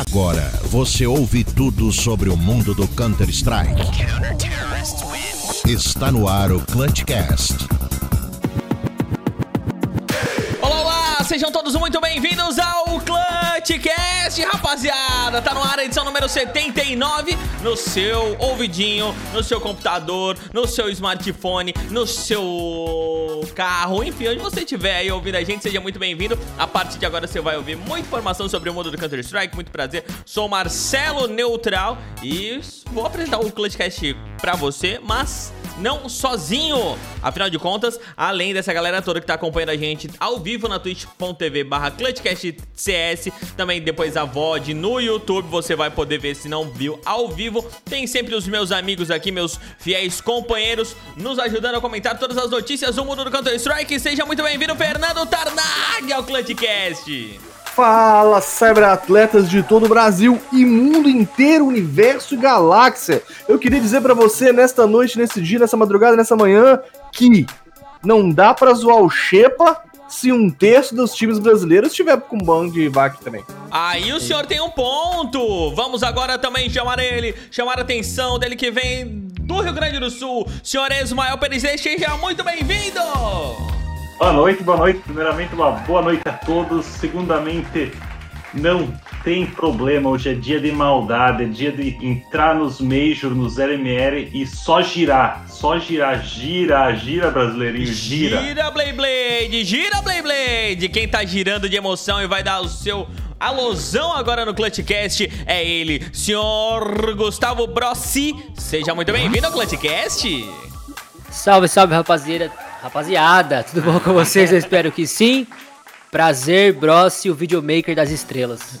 Agora você ouve tudo sobre o mundo do Counter-Strike. Está no ar o Clutchcast. Olá, olá! Sejam todos muito bem-vindos ao Clutchcast, rapaziada! Tá no ar a edição número 79 no seu ouvidinho, no seu computador, no seu smartphone, no seu carro, enfim, onde você estiver aí ouvindo a gente, seja muito bem-vindo. A partir de agora você vai ouvir muita informação sobre o mundo do Counter-Strike, muito prazer. Sou Marcelo Neutral e vou apresentar o Clutchcast pra você, mas não sozinho. Afinal de contas, além dessa galera toda que tá acompanhando a gente ao vivo na twitch.tv barra clutchcastcs, também depois a VOD no YouTube, você vai poder ver se não viu ao vivo. Tem sempre os meus amigos aqui, meus fiéis companheiros, nos ajudando a comentar todas as notícias do mundo do Counter-Strike. Seja muito bem-vindo, Fernando Tarnag, ao Clutchcast. Fala, cyberatletas de todo o Brasil e mundo inteiro, universo e galáxia. Eu queria dizer para você nesta noite, nesse dia, nessa madrugada, nessa manhã, que não dá pra zoar o Xepa se um terço dos times brasileiros estiver com ban de VAC também. Aí o senhor tem um ponto. Vamos agora também chamar ele, chamar a atenção dele que vem do Rio Grande do Sul. Senhor Ismael Perizete, seja muito bem-vindo. Boa noite, boa noite. Primeiramente, uma boa noite a todos. Segundamente, não tem problema. Hoje é dia de maldade, é dia de entrar nos Major, nos LMR e só girar. Só girar. Gira, gira, brasileirinho, gira. Gira, Blade Blade, gira, Blade Blade. Quem tá girando de emoção e vai dar o seu alusão agora no Clutchcast é ele, senhor Gustavo Brossi. Seja muito bem-vindo ao Clutchcast. Salve, salve, rapaziada. Rapaziada, tudo bom com vocês? Eu espero que sim. Prazer, Brossi, o videomaker das estrelas.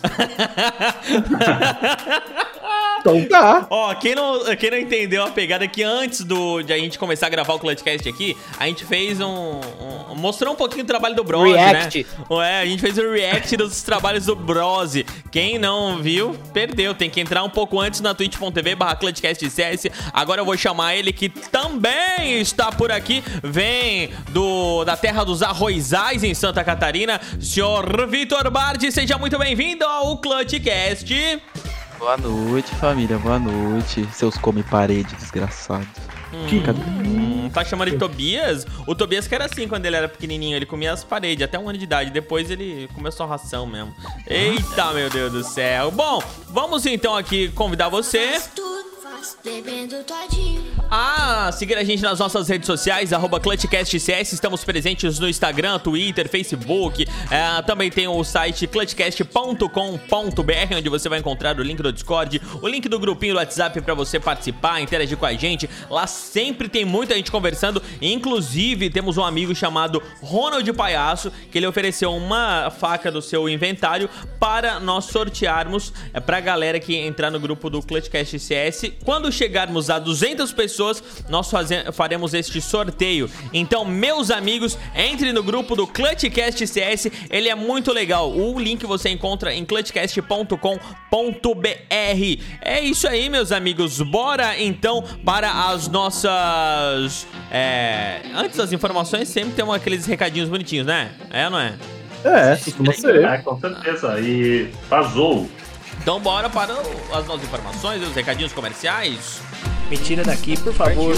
Então tá. Ó, quem não, quem não entendeu a pegada que antes do, de a gente começar a gravar o Clutchcast aqui, a gente fez um, um- mostrou um pouquinho o trabalho do Brose, React. né? É, a gente fez um react dos trabalhos do Brose. Quem não viu, perdeu. Tem que entrar um pouco antes na twitch.tv barra ClutchCastCS. Agora eu vou chamar ele que também está por aqui. Vem do da terra dos arrozais em Santa Catarina. Senhor Vitor Bardi, seja muito bem-vindo ao Clutchcast. Boa noite, família. Boa noite. Seus come-parede, desgraçados. Hum, tá chamando de Tobias? O Tobias que era assim quando ele era pequenininho, ele comia as paredes até um ano de idade, depois ele comeu só ração mesmo. Eita, meu Deus do céu. Bom, vamos então aqui convidar você tudo, bebendo todinho. a seguir a gente nas nossas redes sociais, arroba ClutchCastCS, estamos presentes no Instagram, Twitter, Facebook, é, também tem o site clutchcast.com.br, onde você vai encontrar o link do Discord, o link do grupinho do WhatsApp pra você participar, interagir com a gente. Lá sempre tem muita gente conversando, inclusive temos um amigo chamado Ronald Palhaço, que ele ofereceu uma faca do seu inventário para nós sortearmos é, pra galera que entrar no grupo do Clutchcast CS. Quando chegarmos a 200 pessoas, nós faze- faremos este sorteio. Então, meus amigos, entre no grupo do Clutchcast CS, ele é muito legal. O link você encontra em clutchcast.com.br. É isso aí, meus amigos. Bora então para as nossas. é, Antes das informações, sempre tem aqueles recadinhos bonitinhos, né? É ou não é? É, costuma ser. É, com certeza. E vazou. Então bora para as nossas informações, os recadinhos comerciais. Me tira daqui, por favor.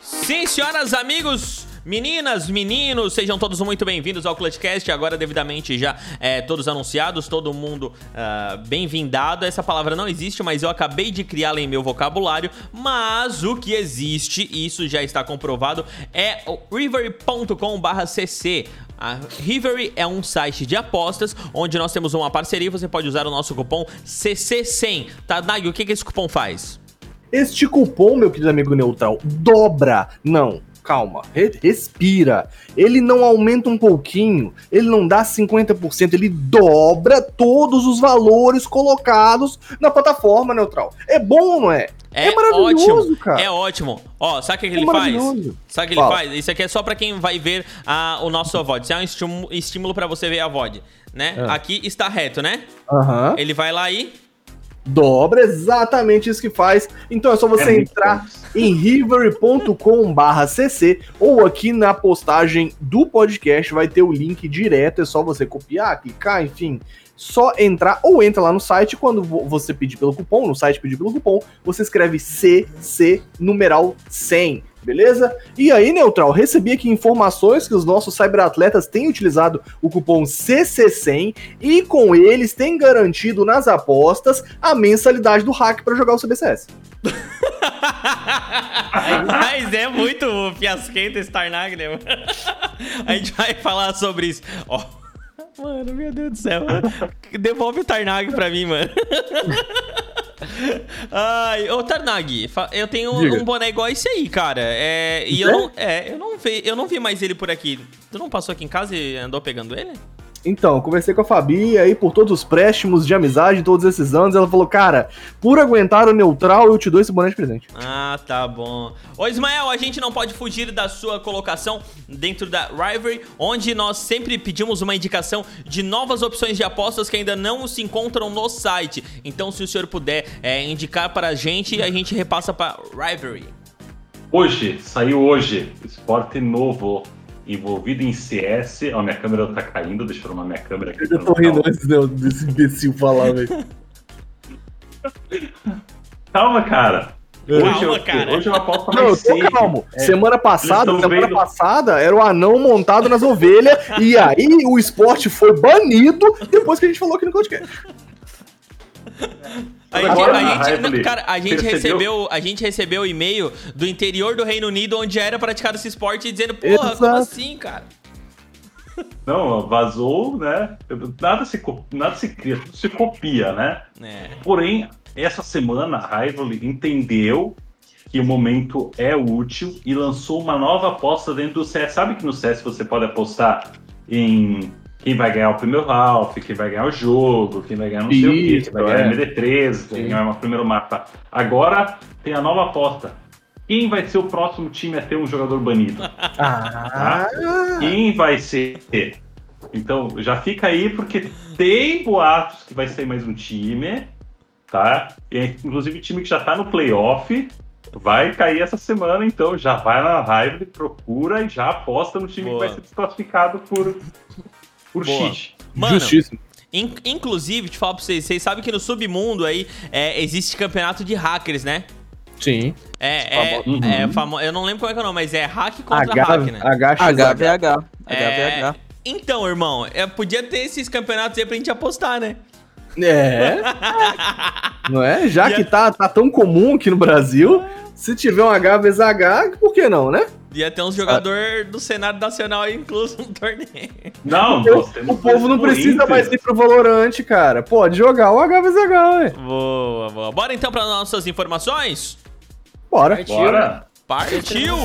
Sim, senhoras, amigos, meninas, meninos, sejam todos muito bem-vindos ao Clutchcast. Agora, devidamente já é, todos anunciados, todo mundo ah, bem-vindado. Essa palavra não existe, mas eu acabei de criá-la em meu vocabulário. Mas o que existe, e isso já está comprovado, é o rivery.com/cc. A Rivery é um site de apostas onde nós temos uma parceria. Você pode usar o nosso cupom CC100. Tá, Nag, o que, que esse cupom faz? Este cupom, meu querido amigo neutral, dobra. Não, calma, re- respira. Ele não aumenta um pouquinho, ele não dá 50%, ele dobra todos os valores colocados na plataforma neutral. É bom não é? É, maravilhoso, ótimo, cara. É ótimo. Ó, sabe o que, que É ele faz? Sabe o que ele Fala. faz? Isso aqui é só pra quem vai ver a, o nosso VOD. Isso é um estímulo, estímulo pra você ver a VOD, né? É. Aqui está reto, né? Ele vai lá e Dobra, exatamente isso que faz. Então é só você É entrar em river.com/cc ou aqui na postagem do podcast vai ter o link direto, é só você copiar, clicar, enfim, só entrar ou entra lá no site quando vo- você pedir pelo cupom, no site pedir pelo cupom, você escreve CC numeral 100. Beleza? E aí, Neutral, recebi aqui informações que os nossos cyberatletas têm utilizado o cupom CC100 e com eles têm garantido nas apostas a mensalidade do hack para jogar o CBCS. Mas é muito fiasquento esse Tarnag, né? A gente vai falar sobre isso. Ó. Mano, meu Deus do céu. Devolve o Tarnag pra mim, mano. Ai, ô Tarnag, eu tenho Diga. um boné igual esse aí, cara. É, e eu É? não, é, eu não vi, eu não vi mais ele por aqui. Tu não passou aqui em casa e andou pegando ele? Então, conversei com a Fabi e aí por todos os préstimos de amizade todos esses anos, ela falou, cara, por aguentar o neutral, eu te dou esse boné de presente. Ah, tá bom. Ô Ismael, a gente não pode fugir da sua colocação dentro da Rivalry, onde nós sempre pedimos uma indicação de novas opções de apostas que ainda não se encontram no site. Então, se o senhor puder é, indicar para a gente, a gente repassa para Rivalry. Hoje, saiu hoje, esporte novo envolvido em CS. Ó, minha câmera tá caindo, deixa eu arrumar minha câmera aqui. pra não ficar- antes desse imbecil falar, velho. Calma, cara. Hoje, Calma, eu, cara. hoje eu Não, eu tô calmo. É, semana passada, semana vendo- passada, era o anão montado nas ovelhas, e aí o esporte foi banido depois que a gente falou aqui no podcast. A gente, Agora, a gente- cara, a gente percebeu? recebeu, a gente recebeu o e-mail do interior do Reino Unido onde era praticado esse esporte dizendo, porra, como Exato. assim, cara? Não, vazou, né? Nada se, nada se cria, tudo se copia, né? É. Porém, essa semana a Rivalry entendeu que o momento é útil e lançou uma nova aposta dentro do CS. Sabe que no CS você pode apostar em quem vai ganhar o primeiro half, quem vai ganhar o jogo, quem vai ganhar não sei o quê, quem vai ganhar é. MD13, quem vai ganhar o primeiro mapa. Agora tem a nova aposta. Quem vai ser o próximo time a ter um jogador banido? Ah, Quem vai ser? Então, já fica aí, porque tem boatos que vai sair mais um time, tá? E, inclusive, o time que já tá no playoff vai cair essa semana, então já vai na live, procura e já aposta no time Boa. que vai ser desclassificado por, por Boa. cheat. Mano, justíssimo. In- inclusive, te falar pra vocês, vocês sabem que no submundo aí é, existe campeonato de hackers, né? Sim. É, é, Uhum. é famo... Eu não lembro como é que é o nome, mas é hack contra H, hack, né? HVH. É, HVH. Então, irmão, é, podia ter esses campeonatos aí pra gente apostar, né? É. Não é? Já que a- tá, tá tão comum aqui no Brasil, se tiver um H vezes H, por que não, né? Ia ter uns jogadores do cenário nacional aí incluso no torneio. Não, O, o povo não precisa Corinthians. mais ir pro Valorante, cara. Pode jogar o H vezes H, ué. Boa, boa. Bora então para nossas informações? Bora. Bora! Partiu!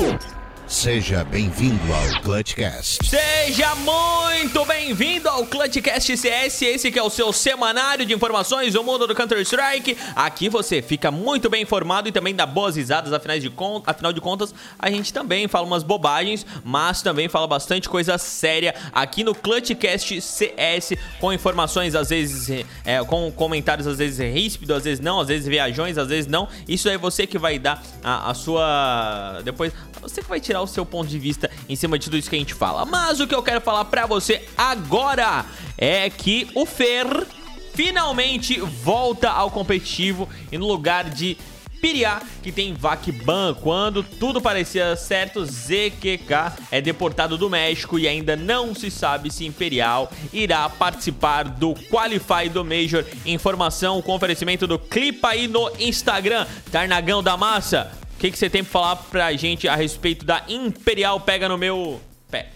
Seja bem-vindo ao Clutchcast. Seja muito bem-vindo ao Clutchcast CS, esse que é o seu semanário de informações do mundo do Counter-Strike. Aqui você fica muito bem informado e também dá boas risadas, afinal de, con- afinal de contas, a gente também fala umas bobagens, mas também fala bastante coisa séria aqui no Clutchcast CS, com informações às vezes, é, com comentários às vezes ríspidos, às vezes não, às vezes viajões, às vezes não. Isso é você que vai dar a, a sua... depois... Você que vai tirar o seu ponto de vista em cima de tudo isso que a gente fala. Mas o que eu quero falar pra você agora é que o Fer finalmente volta ao competitivo e no lugar de Piriá, que tem Vakban. Quando tudo parecia certo, ZQK é deportado do México e ainda não se sabe se Imperial irá participar do Qualify do Major. Informação com oferecimento do Clipa aí no Instagram. Tarnagão da Massa, que, que você tem pra falar pra gente a respeito da Imperial Pega no meu pé?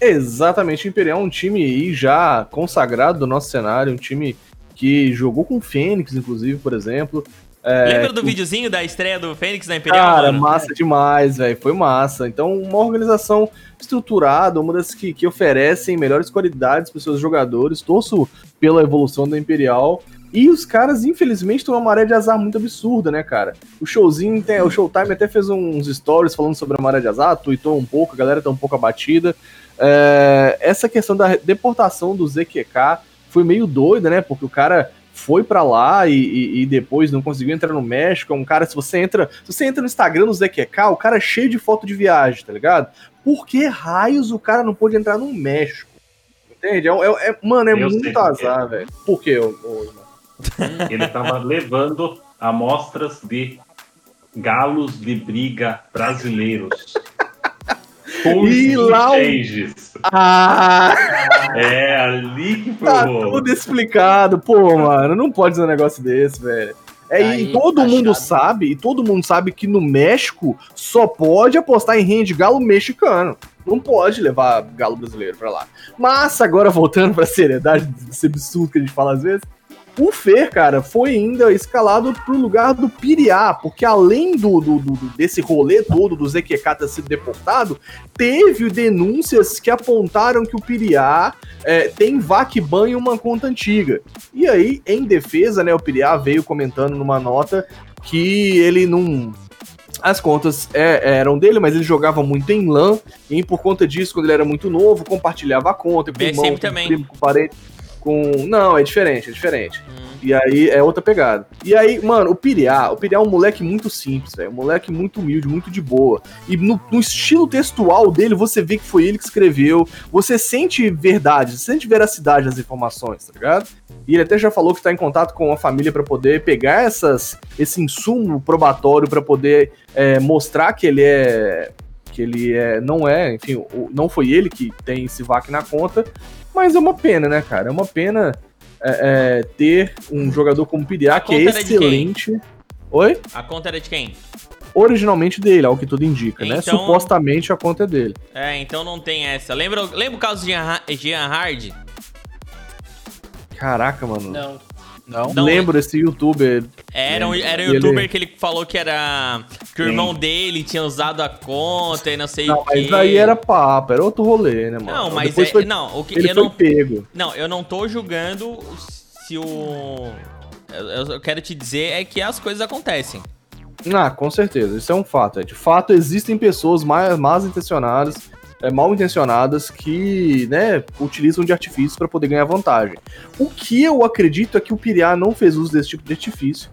Exatamente, o Imperial é um time aí já consagrado do nosso cenário, um time que jogou com o Fênix, inclusive, por exemplo. É, Lembra do que- videozinho da estreia do Fênix na Imperial, Cara, mano? massa demais, velho. Foi massa. Então, uma organização estruturada, uma das que, que oferecem melhores qualidades para seus jogadores. Torço pela evolução da Imperial. E os caras, infelizmente, estão uma maré de azar muito absurda, né, cara? O showzinho, tem, o Showtime até fez uns stories falando sobre a maré de azar, tweetou um pouco, a galera tá um pouco abatida. É, essa questão da deportação do ZQK foi meio doida, né? Porque o cara foi pra lá e, e- e depois não conseguiu entrar no México. É um cara, se você entra. Se você entra no Instagram do ZQK, o cara é cheio de foto de viagem, tá ligado? Por que raios o cara não pôde entrar no México? Entende? É, é- é- mano, é Eu sei muito azar, velho. Por quê, ô, ô? Ele estava levando amostras de galos de briga brasileiros. Com E lá. Ah! É ali que foi Tá o rolo. tudo explicado, pô, mano. Não pode dizer um negócio desse, velho. É, Aí, e todo tá mundo chato. sabe, e todo mundo sabe que no México só pode apostar em rende galo mexicano. Não pode levar galo brasileiro pra lá. Mas agora voltando pra seriedade desse absurdo que a gente fala às vezes, o Fer, cara, foi ainda escalado pro lugar do Piriá, porque além do, do- do- desse rolê todo do ZQK ter sido deportado, teve denúncias que apontaram que o Piriá é, tem Vacban em uma conta antiga. E aí, em defesa, né, o Piriá veio comentando numa nota que ele não. As contas é, eram dele, mas ele jogava muito em LAN, e por conta disso, quando ele era muito novo, compartilhava a conta com o irmão, com o primo, com o parente, com... Não, é diferente, é diferente. Hum. E aí é outra pegada. E aí, mano, o Piriá, o Piriá é um moleque muito simples, velho. Um moleque muito humilde, muito de boa. E no, no estilo textual dele, você vê que foi ele que escreveu. Você sente verdade, você sente veracidade nas informações, tá ligado? E ele até já falou que tá em contato com a família pra poder pegar essas, esse insumo probatório pra poder é, mostrar que ele é. Que ele é, não é, enfim, não foi ele que tem esse VAC na conta, mas é uma pena, né, cara? É uma pena é, é, ter um jogador como o Piriá, A que é excelente. Oi? A conta era de quem? Originalmente dele, ao que tudo indica, né? Então- Supostamente a conta é dele. É, então não tem essa. Lembra, lembra o caso de Jean Hard? Caraca, mano. Não. Não? Não, Lembro esse youtuber. Era um, era um Ele- youtuber que ele falou que era. Que o Sim. irmão dele tinha usado a conta e não sei Não, o quê. mas aí era papo, era outro rolê, né, mano? Não, mas Depois é, foi- não, o que ele eu foi não, pego. não, eu não tô julgando se o eu, eu quero te dizer é que as coisas acontecem. Ah, com certeza, isso é um fato. É. De fato, existem pessoas mais, mais intencionadas, é, mal intencionadas, que né, utilizam de artifícios para poder ganhar vantagem. O que eu acredito é que o Piriá não fez uso desse tipo de artifício.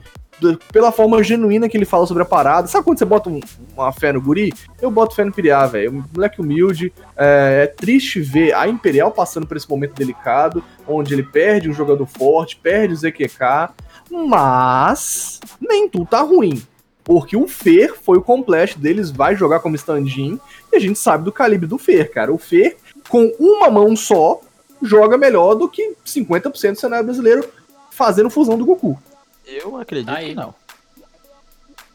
Pela forma genuína que ele fala sobre a parada. Sabe quando você bota um- uma fé no guri? Eu boto fé no Piriá, velho. Moleque humilde. É, é triste ver a Imperial passando por esse momento delicado, onde ele perde um jogador forte, perde o ZQK, mas nem tudo tá ruim. Porque o Fer foi o complete deles, vai jogar como stand-in, e a gente sabe do calibre do Fer, cara. O Fer, com uma mão só, joga melhor do que 50% do cenário brasileiro fazendo fusão do Goku. Eu acredito Aí. que não.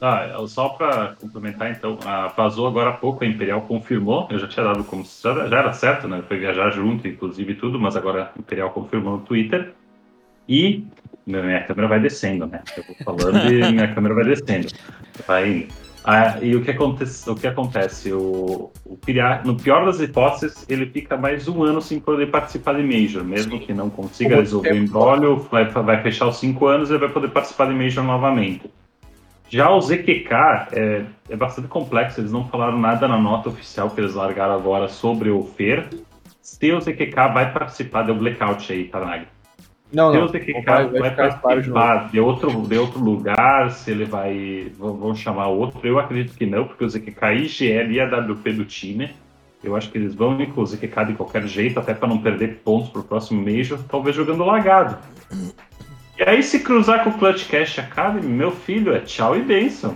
Ah, só para complementar, então, a, vazou agora há pouco, a Imperial confirmou, eu já tinha dado como. Já, já era certo, né? Foi viajar junto, inclusive, e tudo, mas agora a Imperial confirmou no Twitter. E minha câmera vai descendo, né? Eu vou falando e minha câmera vai descendo. Vai. Ah, e o que acontece? O que acontece? O, o Piriá, no pior das hipóteses, ele fica mais um ano sem poder participar de Major, mesmo que não consiga resolver o embrólio, vai, vai fechar os cinco anos e vai poder participar de Major novamente. Já o ZQK é, é bastante complexo, eles não falaram nada na nota oficial que eles largaram agora sobre o FER. Se o ZQK vai participar, deu blackout aí, Tarnag. Não, Se não. o ZQK vai- vai, vai ficar claro de participar de outro, de outro lugar, se ele vai. Vão, chamar outro, eu acredito que não, porque o ZQK IGL e a WP do time. Eu acho que eles vão incluir o ZQK de qualquer jeito, até para não perder pontos pro próximo Major, talvez jogando lagado. E aí, se cruzar com o Clutch Cash Academy, meu filho, é tchau e bênção.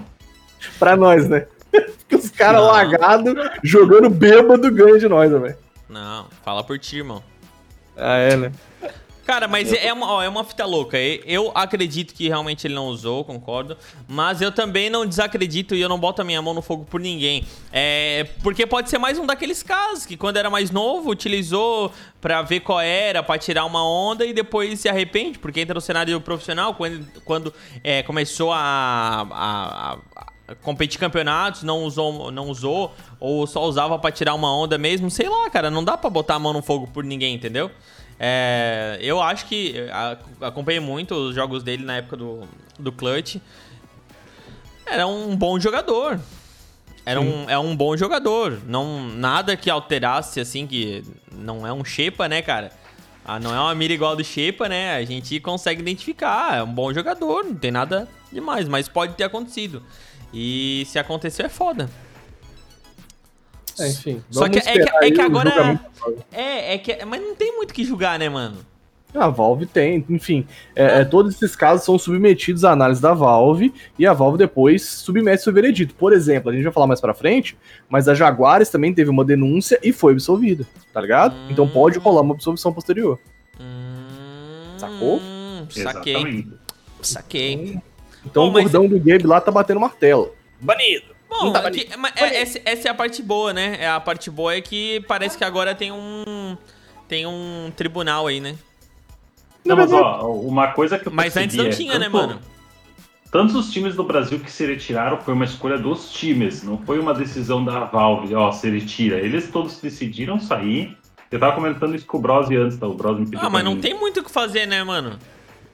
Pra nós, né? Porque os caras lagados, jogando bêbado, ganham de nós, né, velho? Não, fala por ti, irmão. Ah, é, né? Cara, mas é uma, ó, é uma fita louca. Eu acredito que realmente ele não usou, concordo. Mas eu também não desacredito e eu não boto a minha mão no fogo por ninguém. É, porque pode ser mais um daqueles casos que quando era mais novo utilizou pra ver qual era, pra tirar uma onda e depois se arrepende, porque entra no cenário profissional quando, quando é, começou a, a- a- competir campeonatos, não usou, não usou ou só usava pra tirar uma onda mesmo. Sei lá, cara, não dá pra botar a mão no fogo por ninguém, entendeu? É, eu acho que acompanhei muito os jogos dele na época do, do Clutch. Era um bom jogador. Era um, é um bom jogador. Não, nada que alterasse, assim, que não é um Shepa, né, cara? Ah, não é uma mira igual do Shepa, né? A gente consegue identificar. É um bom jogador, não tem nada demais, mas pode ter acontecido. E se aconteceu, é foda. É, enfim. Só que é que- é que agora-. É, é que. Mas não tem muito o que julgar, né, mano? A Valve tem, enfim, é, é, todos esses casos são submetidos à análise da Valve e a Valve depois submete seu veredito. Por exemplo, a gente vai falar mais pra frente, mas a Jaguares também teve uma denúncia e foi absolvida, tá ligado? Hum. Então pode rolar uma absolvição posterior. Hum, Sacou? Saquei. Exatamente. Saquei. Então Bom, o mas- gordão do Gabe lá tá batendo martelo. Banido! Bom, aqui- mas é- essa, essa é a parte boa, né? É a parte boa é que parece que agora tem um. Tem um tribunal aí, né? Não, mas ó, uma coisa que eu Mas antes não é, tinha, né, tanto- mano? Tantos os times do Brasil que se retiraram foi uma escolha dos times, não foi uma decisão da Valve, ó, se retira. Eles todos decidiram sair. Eu tava comentando isso com o Brose antes, tá? O Brose me pediu Ah, mas pra não mim. tem muito o que fazer, né, mano?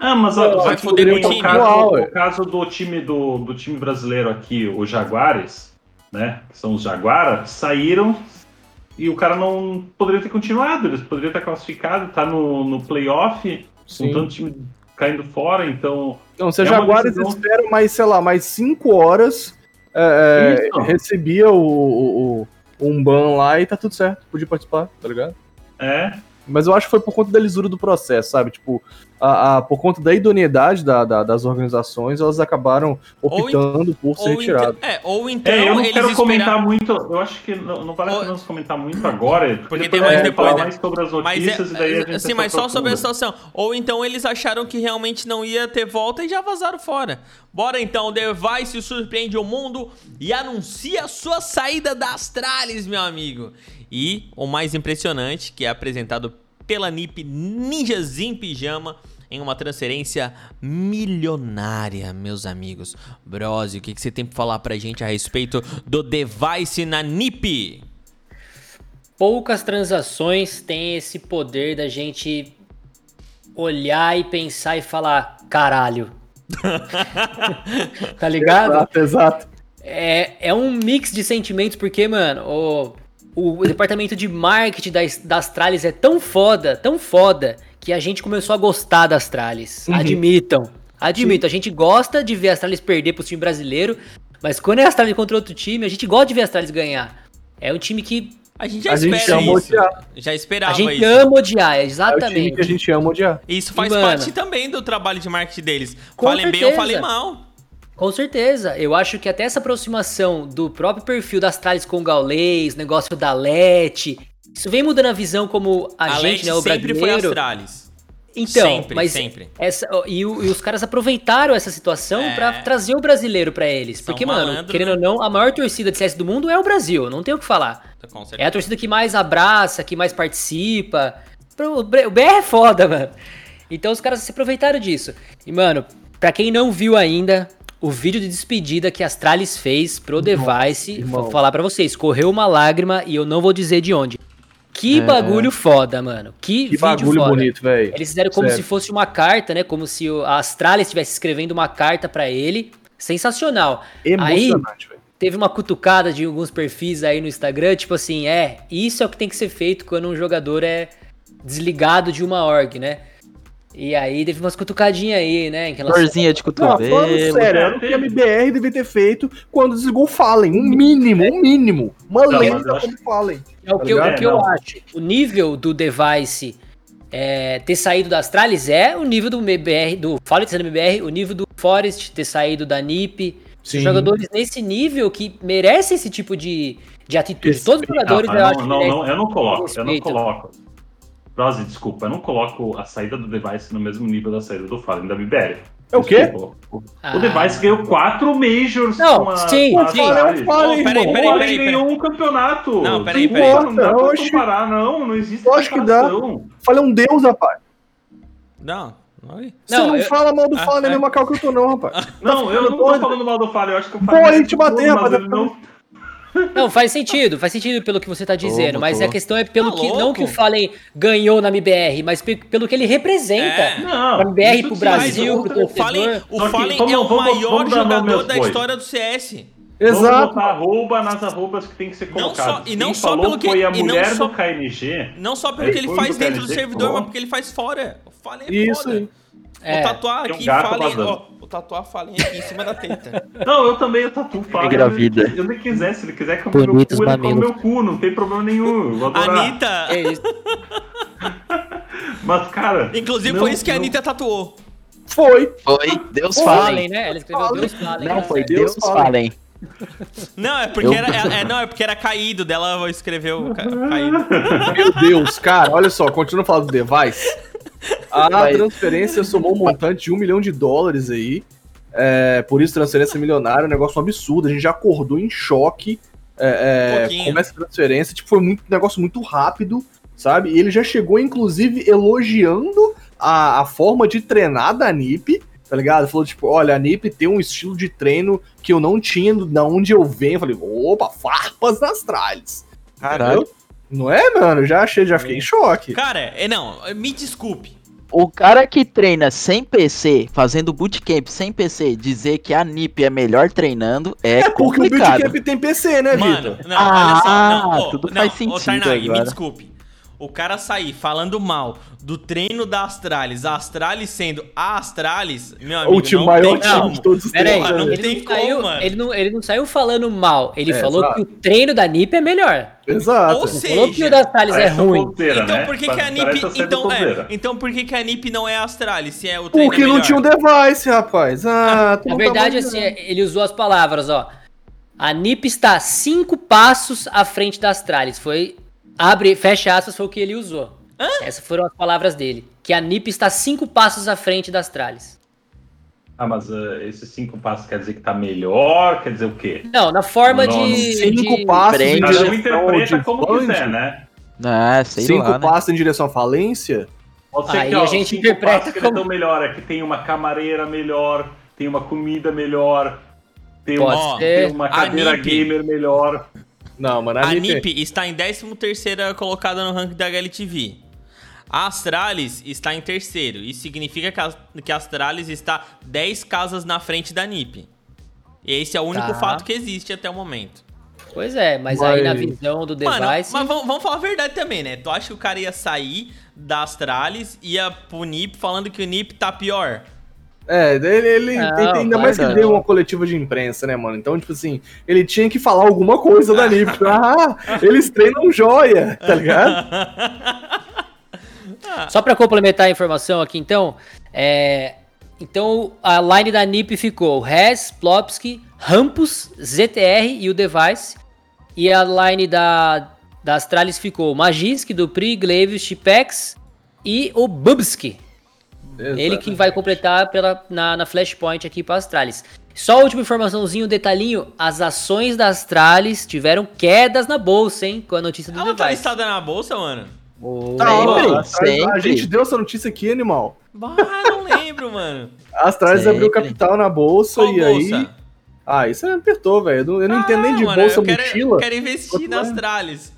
Ah, mas ó, Vai foder o, com o time. caso, é. o caso do time do, do time brasileiro aqui, os Jaguares, né? Que são os Jaguaras, saíram e o cara não poderia ter continuado, eles poderiam ter classificado, tá no, no playoff, com Sim. tanto time caindo fora, então. Não, se a É Jaguares decisão- espera mais, sei lá, mais 5 horas, é, é, recebia o, o, o- um ban lá e tá tudo certo, podia participar, tá ligado? É, Mas eu acho que foi por conta da lisura do processo, sabe? Tipo, a, a- por conta da idoneidade da- da- das organizações, elas acabaram Ou optando por ser então, é, ou então É, eu não eles quero comentar muito, eu acho que não, não vale a pena comentar muito agora, Porque depois tem a mais gente depois, fala né? mais sobre as Mas notícias e daí a é, gente se mas só sobre a situação. Ou então eles acharam que realmente não ia ter volta e já vazaram fora. Bora então, o Device surpreende o mundo e anuncia a sua saída das tralhas, meu amigo. E o mais impressionante, que é apresentado pela NiP Ninjas em Pijama em uma transferência milionária, meus amigos. Brose, o que, que você tem pra falar pra gente a respeito do Device na NiP? Poucas transações têm esse poder da gente olhar e pensar e falar, caralho. tá ligado? Exato, exato. É, é um mix de sentimentos, porque, mano, o, o departamento de marketing das, das Astralis é tão foda, tão foda, que a gente começou a gostar das Astralis. Uhum. Admitam. Admitam, a gente gosta de ver a Astralis perder pro time brasileiro, mas quando é a Astralis contra outro time, a gente gosta de ver a Astralis ganhar. É um time que A gente já A gente espera ama isso. odiar. Já a esperava gente isso. ama odiar, É o time exatamente. que a gente ama odiar. Isso faz mano, parte também do trabalho de marketing deles. Com falem bem ou certeza. falem mal. Com certeza. Eu acho que até essa aproximação do próprio perfil das Astralis com o Gaulês, negócio da LET, isso vem mudando a visão como a, A gente, né, o sempre foi brasileiro. Astralis. Então, Sempre, mas sempre. Essa, e, o- e os caras aproveitaram essa situação É. pra trazer o brasileiro pra eles. São Porque, mano, querendo né? ou não, a maior torcida de CS do mundo é o Brasil, não tem o que falar. Com É a torcida que mais abraça, que mais participa. O BR é foda, mano. Então os caras se aproveitaram disso. E, mano, pra quem não viu ainda, o vídeo de despedida que a Astralis fez pro Device, irmão. vou falar pra vocês, correu uma lágrima e eu não vou dizer de onde. Que É. bagulho foda, mano. Que, Que bagulho foda. bonito, velho. Eles fizeram como Sério. se fosse uma carta, né? Como se o- a Astralis estivesse escrevendo uma carta pra ele. Sensacional. Emocionante, velho. teve uma cutucada de alguns perfis aí no Instagram, tipo assim, é, isso é o que tem que ser feito quando um jogador é desligado de uma org, né? E aí teve umas cutucadinhas aí, né? Relação... Dorzinha de Não, falando cotovelo. sério, era o que a MBR devia ter feito quando desligou o Fallen. Um mínimo, um mínimo. Uma Não, lenda acho- como Fallen. É o tá que, eu, ligado? o que eu Não. acho. O nível do device é, ter saído da Astralis é o nível do MBR, do Fallen do MBR, o nível do Forest ter saído da NiP. Sim. Jogadores nesse nível que merecem esse tipo de, de atitude. Respeito. Todos os jogadores Ah, eu não, acho que não, não, eu não coloco, eu não respeito. coloco. Brose, desculpa, eu não coloco a saída do device no mesmo nível da saída do Fallen da BBR. É o quê? O Ah. device ganhou quatro Majors Não, com a. sim, com a sim. O Fallen, Ô, peraí, Pô, ganhou um campeonato. Não, peraí, Não peraí. importa, Não dá pra comparar, não. Não existe Lógico que dá. comparação. Falei um deus, rapaz. Não, oi. Você Não, não eu- fala mal do Ah, Fallen é. mesma cal que eu tô, não, rapaz. Não, eu não tô falando mal do Fallen, eu acho que o Pô, Fallen. a gente bater, mas rapaz, ele não. Não, faz sentido, faz sentido pelo que você tá dizendo, Tô, mas tô. a questão é pelo Tá que não louco? que o Fallen ganhou na MBR, mas pe- pelo que ele representa. É. Não, Pra MBR, pro Brasil, mas pro O Fallen, torcedor. o Fallen vamos- é o vamos- maior vamos jogador da história do CS. Vamos Exato. botar arroba nas arrobas que tem que ser Não colocado. só- e não Quem só falou pelo que- foi a e não mulher só- do KNG. Não só pelo que ele faz do dentro do servidor, mas porque ele faz fora. O Fallen é Isso foda. É, o tatuar um aqui, Fallen, ó, tatuar Fallen aqui em cima da teta. Não, eu também, eu tatuo fala. Engravida. Eu nem quiser, se ele quiser comer meu Bonitos cu, ele come mamilos. meu cu, não tem problema nenhum. eu. Anitta, é isso. Mas, cara. inclusive não- foi isso que a não- Anitta tatuou. Foi. Foi, Deus Falem, falem. né? Ela escreveu Falem. Deus Falem. Não, né? foi Deus Deus falem. Não, é porque Eu- era, é, é, não, é porque era caído dela, escreveu ca- caído. Meu Deus, cara, olha só, continua falando do device. A Vai. transferência somou um montante de um milhão de dólares aí. É, por isso, transferência milionária, um negócio absurdo. A gente já acordou em choque é, é, Pouquinho. com essa transferência. Tipo, foi muito, um negócio muito rápido, sabe? E ele já chegou, inclusive, elogiando a, a forma de treinar da NIP, tá ligado? Falou, tipo, olha, a NIP tem um estilo de treino que eu não tinha da onde eu venho. Eu falei, opa, farpas nas tralhas. Caralho. Não é, mano? Já achei, já fiquei em choque. Cara, é, não, me desculpe. O cara que treina sem PC, fazendo bootcamp sem PC, dizer que a NIP é melhor treinando é, É porque o complicado. Bootcamp tem PC, né, Mano, Vitor? não, Ah, olha só. Não, ô, tudo não, faz ô, sentido Tarnag, me agora. desculpe. O cara sair falando mal do treino da Astralis, a Astralis sendo a Astralis, meu amigo, O time não maior tem time como. de todos os Pera aí, tempos. Porra, não né? ele, tem não saiu, como, mano. ele, não, ele não saiu falando mal, ele É, falou exato. que o treino da NIP é melhor. Exato. Ou Não falou que seja, o da Thales é uma ruim. tonteira, então né? por que, que a NIP. ser Então, é, então por que, que a NIP não é a Astralis? Se é o treino Porque é não tinha um device, rapaz. Ah, Na tá verdade, mandando. assim, ele usou as palavras, ó. A NIP está cinco passos à frente da Astralis. Foi. Abre, fecha aspas, foi o que ele usou. Essas foram as palavras dele. Que a NIP está cinco passos à frente da Astralis. Ah, mas ah, esses cinco passos quer dizer que tá melhor? Quer dizer o quê? Não, na forma Nossa. de. Cinco de- passos em direção interpreta como quiser, né? Ah, sei Cinco lá, né? passos em direção à falência. Pode ser Aí que a ó, gente cinco interpreta passos que como- eles dão melhor. É que tem uma camareira melhor, tem uma comida melhor, tem, Pode uma, ser. tem uma A cadeira gamer melhor. Não, mano, a, A NIP... NIP está em 13ª colocada no ranking da HLTV. A Astralis está em terceiro. Isso significa que a, que a Astralis está 10 casas na frente da NIP. E esse é o único Tá. fato que existe até o momento. Pois é, mas Mas- aí na visão do Mano, device. mas vamos, vamos falar a verdade também, né? Tu acha que o cara ia sair da Astralis, ia pro NIP falando que o NIP tá pior? É, ele, ele Não, ainda mais que deu uma coletiva de imprensa, né, mano? Então, tipo assim, ele tinha que falar alguma coisa da NIP. Tipo, ah, eles treinam joia, tá ligado? Só pra complementar a informação aqui, então, é, então a line da NiP ficou Res, Plopsky, Rampus, ZTR e o Device. E a line da, da Astralis ficou Magisk, Dupri, Glavius, Chipex e o Bubsky. Ele que vai completar pela, na, na Flashpoint aqui para Astralis. Só a última informaçãozinho, um detalhinho: as ações da Astralis tiveram quedas na bolsa, hein? Com a notícia do Ela tá Device. listada na bolsa, mano? Tá, Sempre, ó, sempre. A gente deu essa notícia aqui, animal. Bah, não lembro, mano. A Astralis Sempre. abriu capital na bolsa Qual e bolsa? aí. Ah, isso me apertou, velho. Eu não, eu não Ah, entendo nem de mano, bolsa eu quero, mochila, Eu quero investir na? Astralis.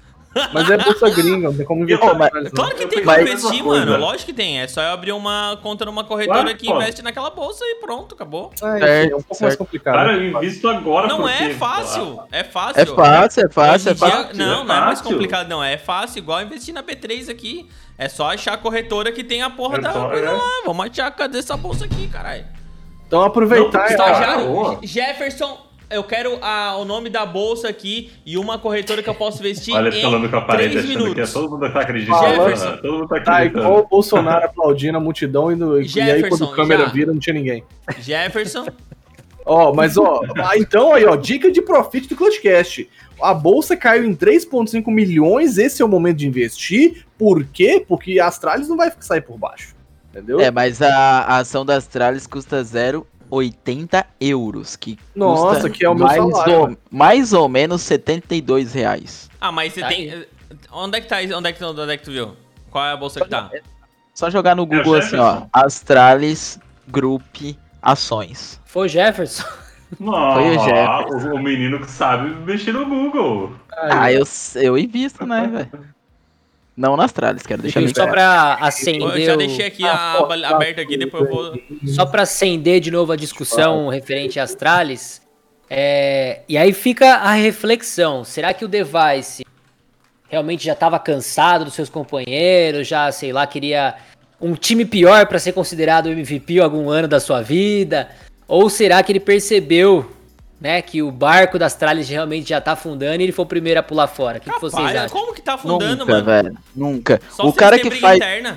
Mas é bolsa gringa, não tem como investir na mas-. Claro que tem como mesma investir, coisa. mano. Lógico que tem. É só eu abrir uma conta numa corretora Claro, que pô. investe naquela bolsa e pronto, acabou. Enfim, é um pouco mais certo. complicado. Cara, eu invisto agora Não porque... é fácil. É fácil. É fácil, é fácil, é dia- fácil. Não, é não é mais complicado, não. É fácil, igual investir na B3 aqui. É só achar a corretora que tem a porra É da coisa é. lá. Vamos achar, cadê essa bolsa aqui, caralho? Então aproveitar. Não, e- tá, Estagiário, boa. Jefferson, eu quero a- o nome da bolsa aqui e uma corretora que eu posso investir Olha em falando com a parede, 3 achando que é minutos. todo mundo tá acreditando. Jefferson. Todo mundo tá Tá acreditando. igual o Bolsonaro aplaudindo a multidão e, no- e aí quando a câmera já. vira não tinha ninguém. Jefferson, Ó, mas ó, ah, então aí ó, dica de profit do Clutchcast. A bolsa caiu em 3.5 milhões, esse é o momento de investir. Por quê? Porque a Astralis não vai sair por baixo. Entendeu? É, mas a, a ação da Astralis custa 0,80 euros, que Nossa, custa que é o meu mais, salário, ou, mais ou menos 72 reais. Ah, mas você Tá tem. Onde é que tá? Onde é que, onde é que tu viu? Qual é a bolsa que tá? Só jogar no É Google assim, ó. Astralis Group Ações. Foi o Jefferson. Não, Foi o Jefferson. o, o menino que sabe mexer no Google. Ah, eu, eu invisto, né, velho? Não na Astralis, quero deixar bem Só claro. pra Eu acender. já deixei aqui Ah, a aba aberta aqui, depois eu vou. Só pra acender de novo a discussão referente a Astralis, É, e aí fica a reflexão: será que o Device realmente já estava cansado dos seus companheiros, já, sei lá, queria um time pior para ser considerado MVP algum ano da sua vida? Ou será que ele percebeu, né, que o barco das tralhas realmente já tá afundando e ele foi o primeiro a pular fora? O que, que vocês acham? como que tá afundando, Nunca, mano? velho. Nunca. Só o cara que faz. interna.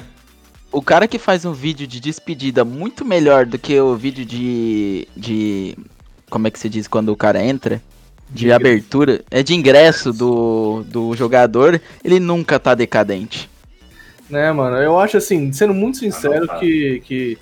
O cara que faz um vídeo de despedida muito melhor do que o vídeo de. de. Como é que se diz quando o cara entra? De abertura. É de ingresso do, do jogador, ele nunca tá decadente. Né, mano? Eu acho assim, sendo muito sincero, Ah, não, tá. que, que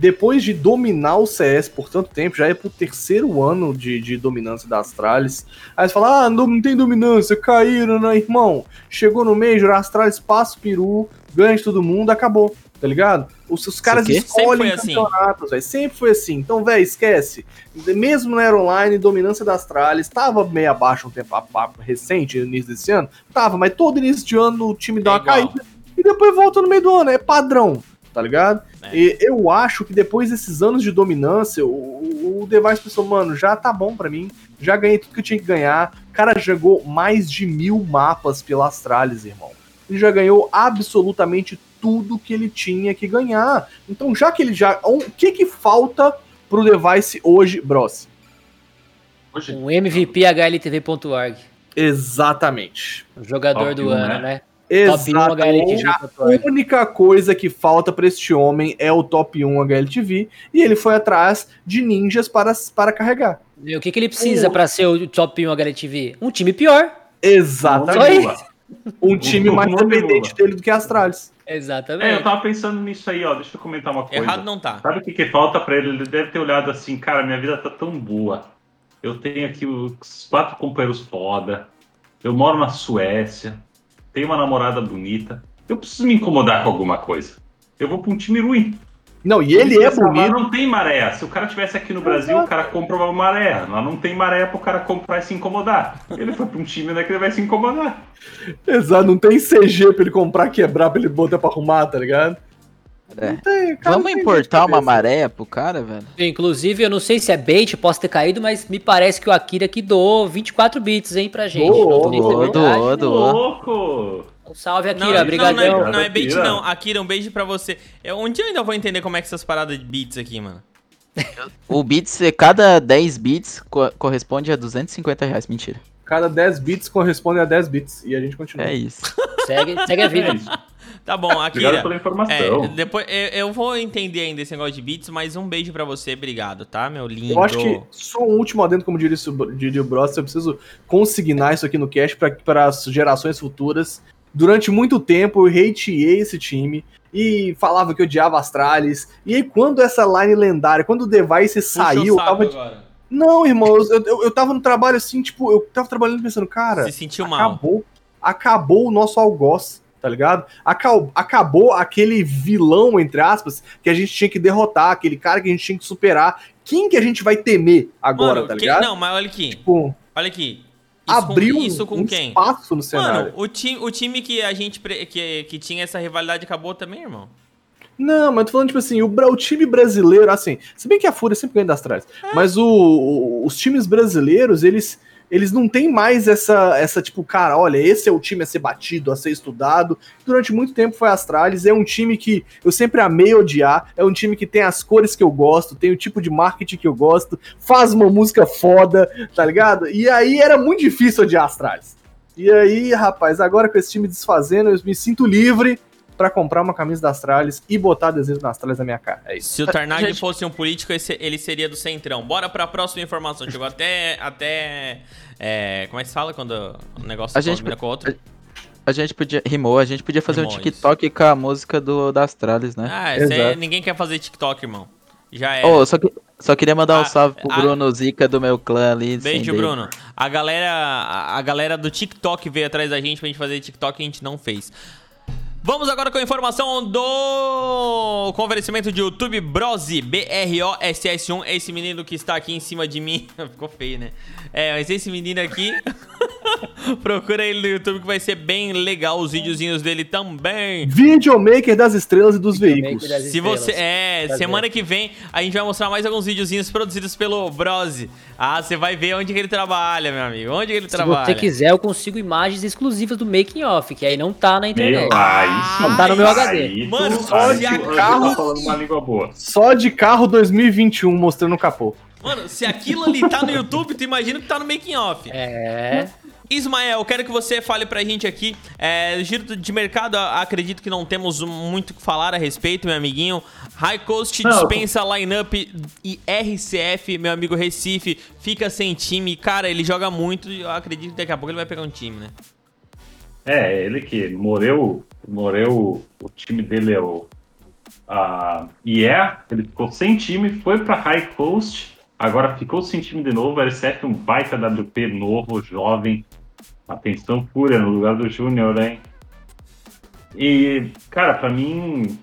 depois de dominar o CS por tanto tempo, já é pro terceiro ano de, de dominância da Astralis. Aí você fala, ah, não, não tem dominância, caíram, né, irmão? Chegou no Major, a Astralis passa o peru, ganha de todo mundo, acabou, tá ligado? Os, os caras escolhem Sempre assim. campeonatos, velho. Sempre foi assim. Então, velho, esquece. Mesmo na Era Online, dominância da Astralis, tava meio abaixo um tempo a- a- recente, no início desse ano. Tava, mas todo início de ano o time dá É uma igual. caída e depois volta no meio do ano. É padrão, tá ligado? É. E eu acho que depois desses anos de dominância, o, o, Device pensou, mano, já tá bom pra mim, já ganhei tudo que eu tinha que ganhar. O cara jogou mais de mil mapas pela Astralis, irmão. Ele já ganhou absolutamente tudo que ele tinha que ganhar. Então, já que ele já. O que que falta pro Device hoje, Bros? Hoje, Um MVP HLTV.org. Exatamente. O jogador Top do ano, né? né? Top 1 Exatamente. A única coisa que falta pra este homem é o top 1 HLTV e ele foi atrás de ninjas para, para carregar. E o que, que ele precisa pra ser o top 1 HLTV? Um time pior. Exatamente. Um time mais dependente dele do que a Astralis. É, eu Exatamente. tava pensando nisso aí, ó. Deixa eu comentar uma coisa. Errado não tá. Sabe o que, que falta pra ele? Ele deve ter olhado assim, cara, minha vida tá tão boa. Eu tenho aqui os quatro companheiros foda. Eu moro na Suécia. Tenho uma namorada bonita. Eu preciso me incomodar com alguma coisa. Eu vou pra um time ruim. Não, e ele é lá bonito. Não tem maré. Se o cara tivesse aqui no Brasil, o cara compra uma maré. Lá não tem maré pro cara comprar e se incomodar. Ele foi pra um time onde é que ele vai se incomodar. Exato, não tem CG pra ele comprar, quebrar, pra ele botar pra arrumar, tá ligado? É. Não tem, não Vamos importar uma maré pro cara, velho? Inclusive, eu não sei se é bait, posso ter caído, mas me parece que o Akira aqui doou 24 bits, hein, pra gente. Doou, Não é doou, doou. Louco! Um salve, Não, Akira, não, obrigadão. não, é, Obrigado, não é bait, não. Akira, um beijo pra você. É, um dia eu ainda vou entender como é que essas paradas de beats aqui, mano. O bits, cada 10 bits co- corresponde a 250 reais. Mentira. Cada 10 bits corresponde a 10 bits. E a gente continua. É isso. Segue, segue a vida. Tá bom, Obrigado Akira. pela informação. É, depois eu, eu vou entender ainda esse negócio de beats, mas um beijo pra você, obrigado, tá, meu lindo? Eu acho que só um último adendo, como diria, o- diria o Bros, eu preciso consignar isso aqui no cast para as gerações futuras. Durante muito tempo eu hateei esse time e falava que odiava Astralis. E aí, quando essa line lendária, quando o Device Puxa o saiu, eu saco tava. agora. Não, irmão, eu, eu, eu tava no trabalho assim, tipo, eu tava trabalhando pensando, cara, Se sentiu mal. acabou, acabou o nosso algoz, tá ligado? Acabou, aquele vilão, entre aspas, que a gente tinha que derrotar, aquele cara que a gente tinha que superar. Quem que a gente vai temer agora, Mano, tá quem- ligado? não, mas olha aqui. Tipo, Olha aqui. Isso abriu com, isso com um quem? espaço no cenário. Mano, o time, o time que a gente que, que tinha essa rivalidade acabou também, irmão. Não, mas tô falando, tipo assim, o, o time brasileiro, assim, se bem que a Fúria sempre ganha das trás, É. mas o, o- os times brasileiros, eles, eles não têm mais essa, essa, tipo, cara, olha, esse é o time a ser batido, a ser estudado. Durante muito tempo foi Astralis, é um time que eu sempre amei odiar, é um time que tem as cores que eu gosto, tem o tipo de marketing que eu gosto, faz uma música foda, tá ligado? E aí era muito difícil odiar Astralis. E aí, rapaz, agora com esse time desfazendo, eu me sinto livre pra comprar uma camisa da Astralis e botar adesivo da Astralis na minha cara. É isso. Se o Tarnag gente- fosse um político, ele seria do Centrão. Bora pra próxima informação. Chegou até. até é, como é que se fala quando o negócio A gente- combina com o outro? A gente podia. Rimou, a gente podia fazer Rimou, um TikTok com a música do, da Astralis, né? Ah, é- ninguém quer fazer TikTok, irmão. Já é. Oh, só, que- só queria mandar um Ah, salve pro ah. Bruno Zica do meu clã ali. Beijo. Bruno. A galera, a, a galera do TikTok veio atrás da gente pra gente fazer TikTok e a gente não fez. Vamos agora com a informação do convencimento de YouTube Brosi, B-R-O-S-S-1. Esse menino que está aqui em cima de mim. Ficou feio, né? É, mas esse menino aqui. Procura ele no YouTube que vai ser bem legal os videozinhos dele também. Videomaker das estrelas e dos Videomaker veículos. das Se você. É, Prazer. semana que vem a gente vai mostrar mais alguns videozinhos produzidos pelo Brose. Ah, você vai ver onde que ele trabalha, meu amigo. Onde que ele Se trabalha. você quiser, eu consigo imagens exclusivas do making off, que aí não tá na internet. Meu, aí. Não tá no meu HD. Mano, só de carro- tá falando uma língua boa. Só de carro 2021 mostrando o capô. Mano, se aquilo ali tá no YouTube, tu imagina que tá no making off. É. Ismael, quero que você fale pra gente aqui. É, giro de mercado, acredito que não temos muito o que falar a respeito, meu amiguinho. High Coast Não, dispensa lineup e RCF, meu amigo Recife, fica sem time. Cara, ele joga muito e eu acredito que daqui a pouco ele vai pegar um time, né? É, ele que morreu, morreu, o time dele é o a IE, ele ficou sem time, foi pra High Coast, agora ficou sem time de novo, LCF um baita WP novo, jovem, atenção fúria no lugar do Júnior, hein? E, cara, pra mim,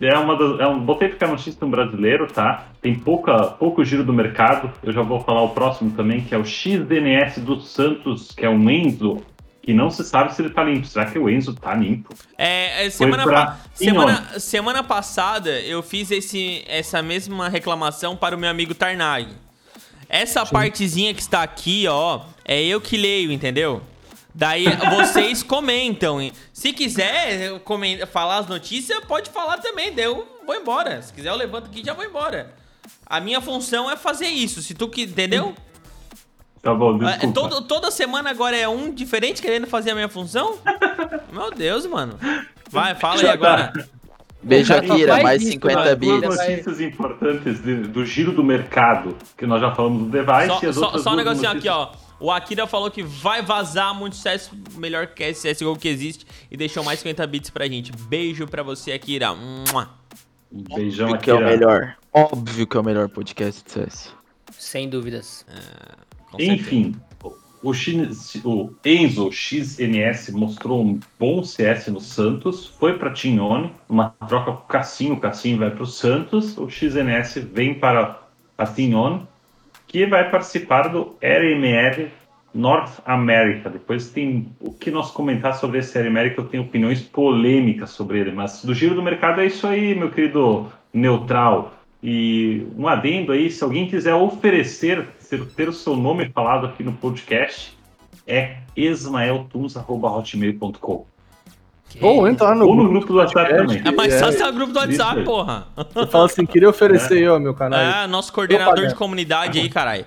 é uma das, é um, botei porque é notícia no brasileiro, tá? Tem pouca, pouco giro do mercado, eu já vou falar o próximo também, que é o XDNS do Santos, que é um Enzo, que não se sabe se ele tá limpo. Será que o Enzo tá limpo? É, é, semana, pra semana, semana passada eu fiz esse, essa mesma reclamação para o meu amigo Tarnag. Essa partezinha que está aqui, ó, é eu que leio, entendeu? Daí vocês comentam. Se quiser eu comen- falar as notícias, pode falar também. Daí eu vou embora. Se quiser, eu levanto aqui e já vou embora. A minha função é fazer isso. Se tu que. Entendeu? Tá bom, É, desculpa. todo- toda semana agora é um diferente querendo fazer a minha função? Meu Deus, mano. Vai, fala aí agora. tá. Beijo, Só Akira, mais isso, 50 mano. bits. Duas vai- notícias importantes de- do giro do mercado, que nós já falamos do device e Só, as só, outras só um duas negocinho aqui, notícias- ó. O Akira falou que vai vazar muito sucesso, melhor que esse CSGO que existe, e deixou mais 50 bits pra gente. Beijo pra você, Akira. Mua. Um beijão Óbvio aqui. que é o melhor. Óbvio que é o melhor podcast de CS. Sem dúvidas. Certeza. Enfim, o, X- o Enzo XNS mostrou um bom CS no Santos, foi para Tinhone, uma troca com o Cassinho, o Cassinho vai para o Santos, o XNS vem para a Tinhone, que vai participar do RMR North America. Depois tem o que nós comentar sobre esse RMR, que eu tenho opiniões polêmicas sobre ele, mas do giro do mercado é isso aí, meu querido neutral. E um adendo aí, se alguém quiser oferecer, ter, ter o seu nome falado aqui no podcast, é esmaeltuns.hotmail.com. Ou entra lá no Ou no grupo. grupo do WhatsApp podcast. também. É mais É, fácil é o grupo do WhatsApp, aí. porra. Você fala assim, queria oferecer aí, ó, meu canal. É, nosso coordenador de comunidade aí, caralho.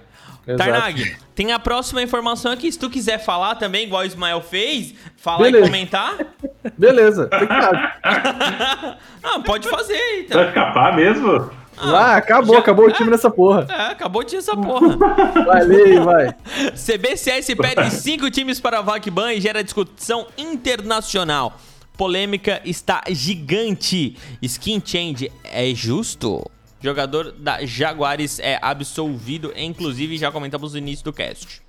Tarnag, tem a próxima informação aqui. Se tu quiser falar também, igual o Ismael fez, falar Beleza. e comentar. Beleza, tem que ah, pode fazer, então. Vai escapar mesmo? Ah, acabou, já- acabou o time nessa porra. É, acabou de essa porra. Vai, lê aí, vai. CBCS pede cinco times para a VACBAN e gera discussão internacional. Polêmica está gigante. Skin change é justo? Jogador da Jaguares é absolvido, inclusive já comentamos no início do cast.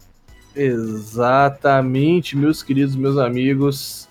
Exatamente, meus queridos, meus amigos.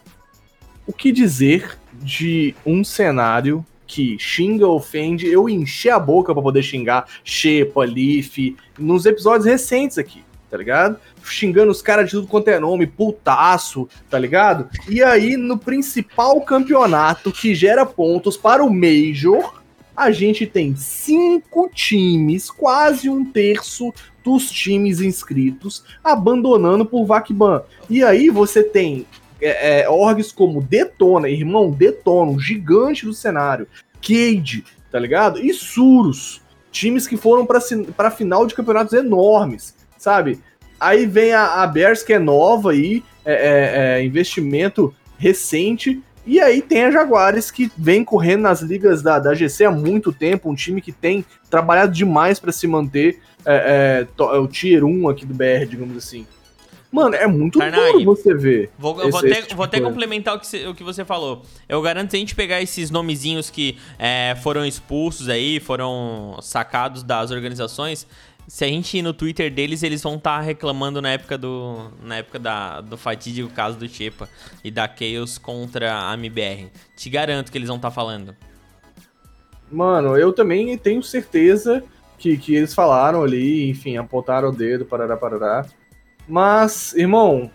O que dizer de um cenário que xinga, ofende? Eu enchi a boca pra poder xingar Shepa, Leaf, nos episódios recentes aqui, tá ligado? Xingando os caras de tudo quanto é nome, putaço, tá ligado? E aí, no principal campeonato que gera pontos para o Major, a gente tem cinco times, quase um terço dos times inscritos, abandonando por VACBAN. E aí você tem é, é, orgs como Detona, irmão, Detona, um gigante do cenário, Cade, tá ligado? E Surus, times que foram pra final de campeonatos enormes, sabe? Aí vem a, a Bears, que é nova aí, é, é, é, investimento recente, e aí tem a Jaguares, que vem correndo nas ligas da, da GC há muito tempo, um time que tem trabalhado demais pra se manter é, é, é o tier 1 aqui do BR, digamos assim. Mano, é muito Tarnag, duro você ver. Vou, esse- vou até, tipo vou até complementar o que, você, o que você falou. Eu garanto que se a gente pegar esses nomezinhos que é, foram expulsos aí, foram sacados das organizações, se a gente ir no Twitter deles, eles vão estar reclamando na época do na época da, do fatídico caso do Chepa e da Chaos contra a MBR. Te garanto que eles vão estar falando. Mano, eu também tenho certeza que, que eles falaram ali, enfim, apontaram o dedo, parará, parará. Mas, irmão,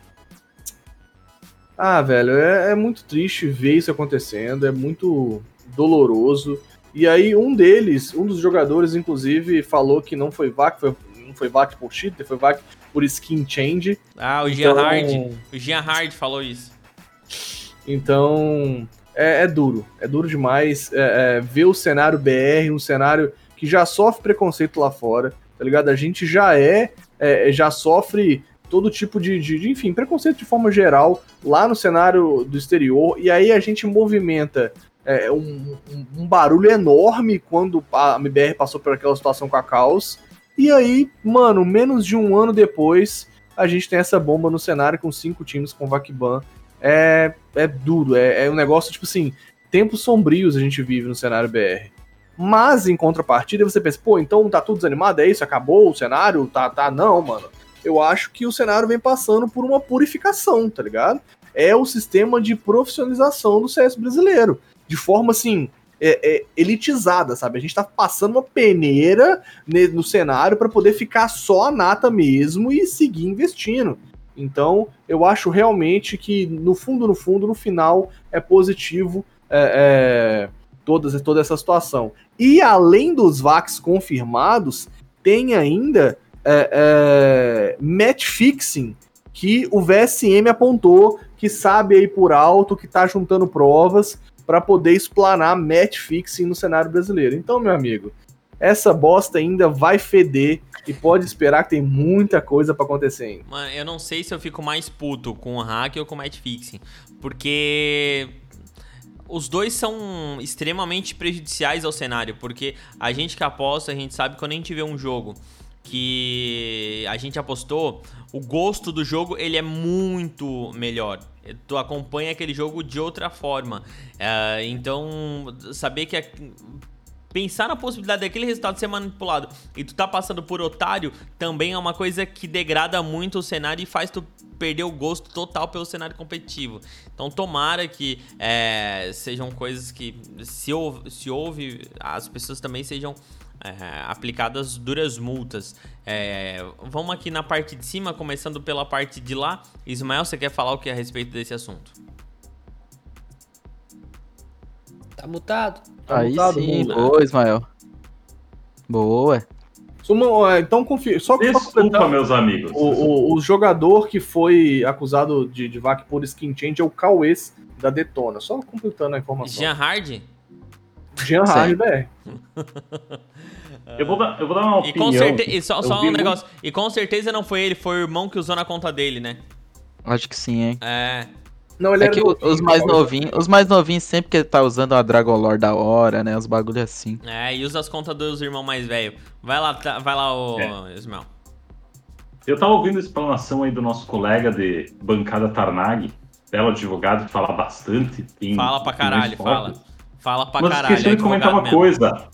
Ah, velho, é, é muito triste ver isso acontecendo, é muito doloroso. E aí, um deles, um dos jogadores, inclusive, falou que não foi VAC, foi, não foi VAC por cheater, foi VAC por skin change. Ah, o Então- Jean Hard. O Jean Hard falou isso. Então, é, é duro. É duro demais é, é, ver o cenário BR, um cenário que já sofre preconceito lá fora, tá ligado? A gente já é, é, já sofre todo tipo de, de, de, enfim, preconceito de forma geral lá no cenário do exterior, e aí a gente movimenta é, um, um- um barulho enorme quando a MBR passou por aquela situação com a Caos, e aí, mano, menos de um ano depois, a gente tem essa bomba no cenário com cinco times com Vakban. É, é duro, é, é um negócio, tipo assim, tempos sombrios a gente vive no cenário BR. Mas, em contrapartida, você pensa, pô, então tá tudo desanimado, é isso? Acabou o cenário? Tá, tá, não, mano. Eu acho que o cenário vem passando por uma purificação, tá ligado? É o sistema de profissionalização do CS brasileiro. De forma, assim, é, é, elitizada, sabe? A gente tá passando uma peneira ne- no cenário para poder ficar só a nata mesmo e seguir investindo. Então, eu acho realmente que, no fundo, no fundo, no final, é positivo é, é, todas, toda essa situação. E além dos VACs confirmados, tem ainda é, é, match fixing que o VSM apontou que sabe aí por alto que tá juntando provas para poder explanar match fixing no cenário brasileiro. Então, meu amigo, essa bosta ainda vai feder e pode esperar que tem muita coisa para acontecer ainda. Mano, eu não sei se eu fico mais puto com o hack ou com o match fixing. Porque os dois são extremamente prejudiciais ao cenário. Porque a gente que aposta, a gente sabe que quando a gente vê um jogo que a gente apostou, o gosto do jogo ele é muito melhor. Tu acompanha aquele jogo de outra forma. É, então, saber que. a- Pensar na possibilidade daquele resultado ser manipulado e tu tá passando por otário também é uma coisa que degrada muito o cenário e faz tu perder o gosto total pelo cenário competitivo. Então tomara que é, sejam coisas que se se houve as pessoas também sejam é, aplicadas duras multas. É, vamos aqui na parte de cima, começando pela parte de lá. Ismael, você quer falar o que a respeito desse assunto? Tá mutado. Tá Aí mutado, sim, mundo. boa, Ismael. Boa. Suma- é, então, confia. Só Desculpa, meus amigos. o, o, o jogador que foi acusado de, de VAC por skin change é o Cauês da Detona. Só completando a informação. Jean Hard? Jean. Hard BR. Eu vou dar, eu vou dar uma E opinião. com certeza. E só, só um muito- negócio. E com certeza não foi ele, foi o irmão que usou na conta dele, né? Acho que sim, hein? É. Não, ele É era que novinho, os mais novinhos, os mais novinhos sempre que tá usando a Dragon Lore da hora, né? Os bagulho assim. É, e usa as contas dos irmãos mais velhos. Vai lá, tá- vai lá, ô É. Ismael. Eu tava ouvindo a explanação aí do nosso colega de bancada Tarnag, belo advogado que fala bastante. tem Fala pra caralho, fortes. fala. Fala pra Mas caralho. esqueci de comentar uma mesmo. coisa.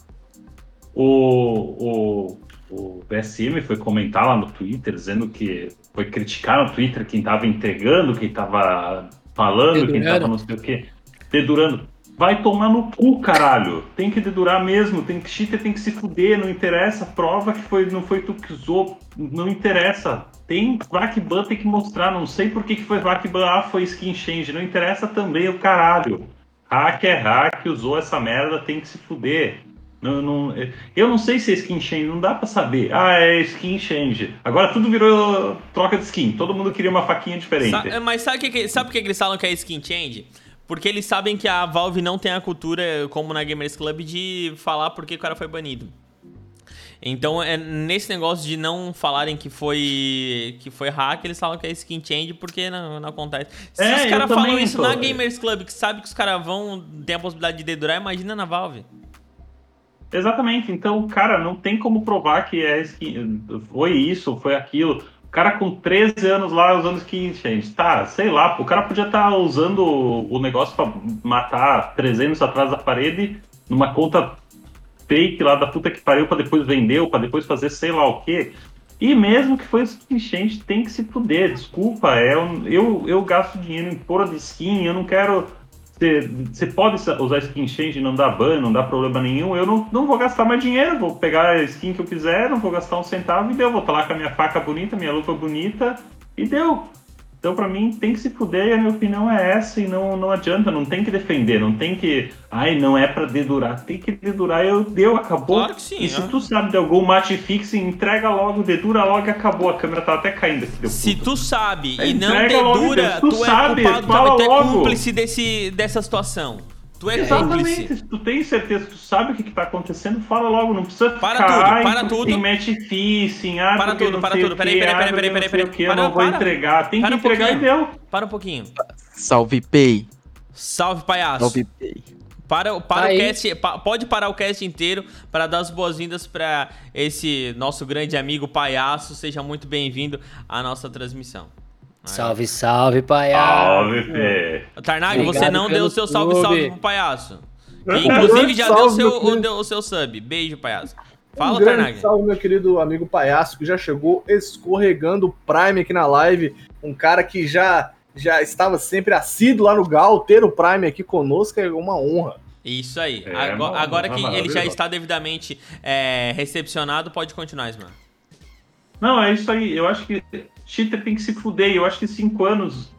O, o, o PSM foi comentar lá no Twitter, dizendo que foi criticar no Twitter quem tava entregando, quem tava falando, quem Dedurando. tava não sei o quê. Dedurando. Vai tomar no cu, caralho. Tem que dedurar mesmo. Tem que cheater tem que se fuder. Não interessa. Prova que foi, não foi tu que usou. Não interessa. Tem VACBAN, tem que mostrar. Não sei por que, que foi VACBAN. Ah, foi skin change. Não interessa também o caralho. Hack é hack, usou essa merda, tem que se fuder. Não, não- eu não sei se é skin change, não dá pra saber. Ah, é skin change. Agora tudo virou troca de skin. Todo mundo queria uma faquinha diferente. Sa- mas sabe, que- sabe por que eles falam que é skin change? Porque eles sabem que a Valve não tem a cultura, como na Gamers Club, de falar porque o cara foi banido. Então, é nesse negócio de não falarem que foi que foi hack, eles falam que é skin change porque não, não acontece. Se É, os caras falam isso tô- na Gamers Club, que sabe que os caras vão ter a possibilidade de dedurar, imagina na Valve. Exatamente. Então, cara, não tem como provar que é skin, foi isso, foi aquilo. O cara com 13 anos lá usando skin change. Tá, sei lá, pô, o cara podia estar usando o negócio pra matar 300 atrás da parede numa conta fake lá da puta que pariu pra depois vender ou pra depois fazer sei lá o quê. E mesmo que foi change, tem que se fuder. Desculpa, é um- eu, eu gasto dinheiro em porra de skin, eu não quero você- pode usar skin change e não dá ban, não dá problema nenhum. Eu não, não vou gastar mais dinheiro, vou pegar a skin que eu quiser, não vou gastar um centavo e deu. Vou estar lá com a minha faca bonita, minha luva bonita e deu. Então, pra mim, tem que se fuder e a minha opinião é essa e não, não adianta, não tem que defender, não tem que. Ai, não é pra dedurar. Tem que dedurar, eu deu, acabou. Claro que sim, E se é. tu sabe de algum match fixing, entrega logo, dedura logo e acabou. A câmera tá até caindo aqui. Se puta. tu sabe É, e não logo, dedura, Deus, tu tu, é sabe, culpado tu é logo. cúmplice desse, dessa situação. Tu é Exatamente, cúmplice. se tu tem certeza, tu sabe o que, que tá acontecendo, fala logo, não precisa Para ficar tudo, para porque tudo. Tem match fixing, ah, Para tudo, para tudo. Peraí, peraí, peraí, peraí, peraí, peraí. Para, não vou para. entregar, tem Para que um entregar e deu. Para um pouquinho. Salve Pay. Salve, palhaço. Salve Pay. Para, para Aí. o cast, pa- pode parar o cast inteiro para dar as boas-vindas para esse nosso grande amigo palhaço. Seja muito bem-vindo à nossa transmissão. Salve, salve, palhaço. Salve, Fê. Tarnag, você não deu o seu salve salve pro palhaço. Que, inclusive já deu o Salve, seu, o, deu o seu sub. Beijo, palhaço. um Fala, grande Tarnag. salve, meu querido amigo Palhaço, que já chegou escorregando o Prime aqui na live. Um cara que já, já estava sempre assíduo lá no Gal. Ter o Prime aqui conosco é uma honra. Isso aí. É, agora mano, agora é que ele já está devidamente é, recepcionado, pode continuar, mano. Não, é isso aí. Eu acho que cheater tem que se fuder. Eu acho que cinco anos,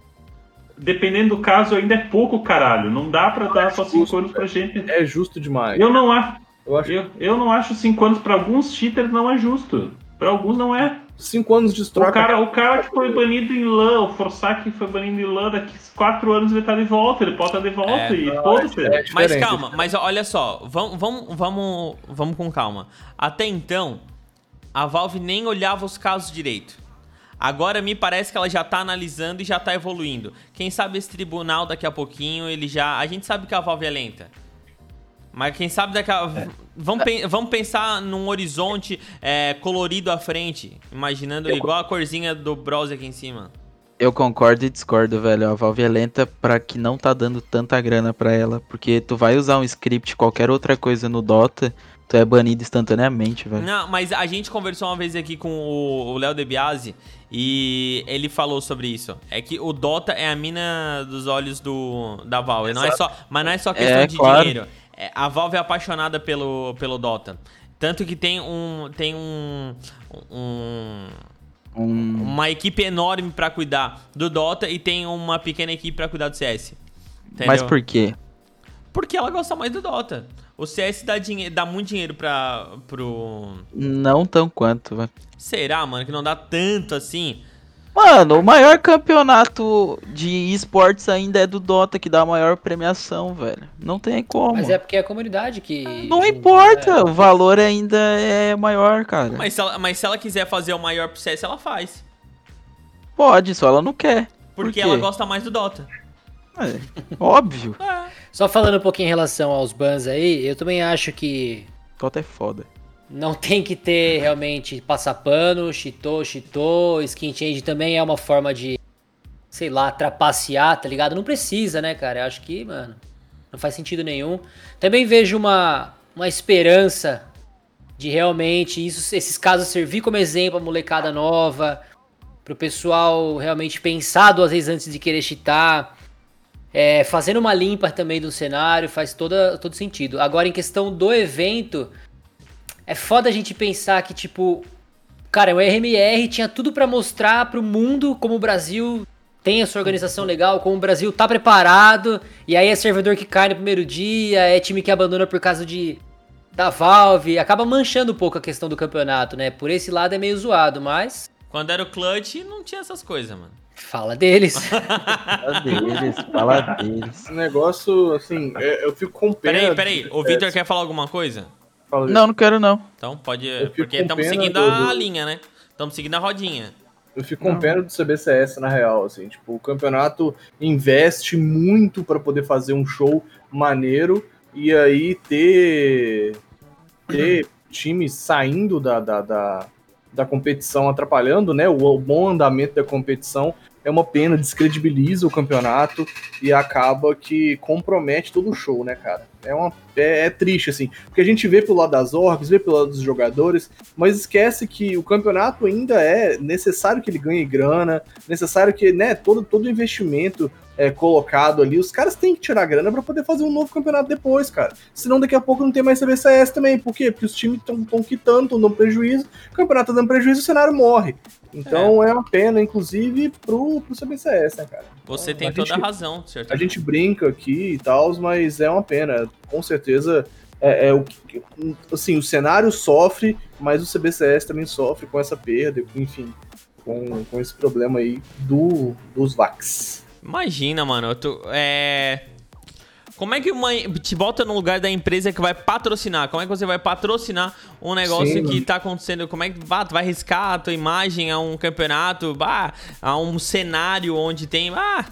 dependendo do caso, ainda é pouco, caralho. Não dá pra dar só cinco justo, anos pra gente. É justo demais. Eu não acho. Eu acho Eu, eu não acho cinco anos pra alguns cheaters não é justo. Pra alguns não é. cinco anos de O troca. cara, o cara que foi banido em LAN, o Forsac que foi banido em LAN, daqui quatro anos ele tá de volta, ele pode estar de volta É. e foda-se. é Mas diferente. calma, mas olha só, vamos, vamos, vamos, vamos com calma. Até então, a Valve nem olhava os casos direito. Agora me parece que ela já tá analisando e já tá evoluindo. Quem sabe esse tribunal daqui a pouquinho, ele já. A gente sabe que a Valve é lenta. Mas quem sabe daqui a... vamos, pen- vamos pensar num horizonte é, colorido à frente. Imaginando igual a corzinha do browser aqui em cima. Eu concordo e discordo, velho. A Valve é lenta pra que não tá dando tanta grana pra ela. Porque tu vai usar um script, qualquer outra coisa no Dota, tu é banido instantaneamente, velho. Não, mas a gente conversou uma vez aqui com o o Léo De Biasi e ele falou sobre isso. É que o Dota é a mina dos olhos do da Valve. Não é só, mas não é só questão É, de claro. dinheiro. É, a Valve é apaixonada pelo, pelo Dota. Tanto que tem um tem um, um Um... uma equipe enorme pra cuidar do Dota e tem uma pequena equipe pra cuidar do CS. Entendeu? Mas por quê? Porque ela gosta mais do Dota. O CS dá, dinhe dá muito dinheiro pra, pro. Não tão quanto, velho. Será, mano, que não dá tanto assim? Mano, o maior campeonato de esportes ainda é do Dota, que dá a maior premiação, velho. Não tem como. Mas é porque é a comunidade que. Não junta, importa, né? o valor ainda é maior, cara. Mas se, ela, mas se ela quiser fazer o maior pro CS, ela faz. Pode, só ela não quer. Por Porque quê? ela gosta mais do Dota. É, óbvio. Só falando um pouquinho em relação aos bans aí, eu também acho que Dota é foda. não tem que ter realmente passar pano, cheatou, cheatou, skin change também é uma forma de, sei lá, trapacear, tá ligado? Não precisa, né, cara? Eu acho que, mano, não faz sentido nenhum. Também vejo uma, uma esperança de realmente isso, esses casos servir como exemplo a molecada nova, pro pessoal realmente pensar duas vezes antes de querer cheatar. É, fazendo uma limpa também do cenário faz toda, todo sentido. Agora, em questão do evento, é foda a gente pensar que, tipo, cara, o RMR tinha tudo pra mostrar pro mundo como o Brasil tem a sua organização legal, como o Brasil tá preparado, e aí é servidor que cai no primeiro dia, é time que abandona por causa de da Valve, acaba manchando um pouco a questão do campeonato, né? Por esse lado é meio zoado, mas Quando era o Clutch, não tinha essas coisas, mano. fala deles. Fala deles, fala deles. Esse negócio, assim, é- eu fico com pena. Peraí, peraí. O Victor É, quer falar alguma coisa? fala- Não, não quero não. Então pode. Porque estamos seguindo do- a linha, né? Estamos seguindo a rodinha. Eu fico com pena do CBCS, na real, assim, tipo, o campeonato investe muito pra poder fazer um show maneiro e aí ter, ter times saindo da, da, da, da competição, atrapalhando, né, o, bom andamento da competição, é uma pena, descredibiliza o campeonato e acaba que compromete todo o show, né, cara? É, uma, é, é triste, assim. Porque a gente vê pelo lado das orgs, vê pelo lado dos jogadores, mas esquece que o campeonato ainda é necessário que ele ganhe grana, necessário que, né, todo, todo investimento é, colocado ali, os caras têm que tirar grana para poder fazer um novo campeonato depois, cara. Senão daqui a pouco não tem mais CBCS também. Por quê? Porque os times estão quitando, estão dando prejuízo, o campeonato tá dando prejuízo o cenário morre. Então é. é, uma pena, inclusive, pro, pro CBCS, né, cara? Você então, tem a toda gente, a razão, certo? A gente brinca aqui e tal, mas é uma pena. Com certeza, é, é o que. Assim, o cenário sofre, mas o CBCS também sofre com essa perda, enfim, com, com esse problema aí do, dos VACs. Imagina, mano. Tu, é. Como é que uma, te bota no lugar da empresa que vai patrocinar? Como é que você vai patrocinar um negócio Sim, que tá acontecendo? Como é que bah, tu vai arriscar a tua imagem a um campeonato, bah, a um cenário onde tem. Ah,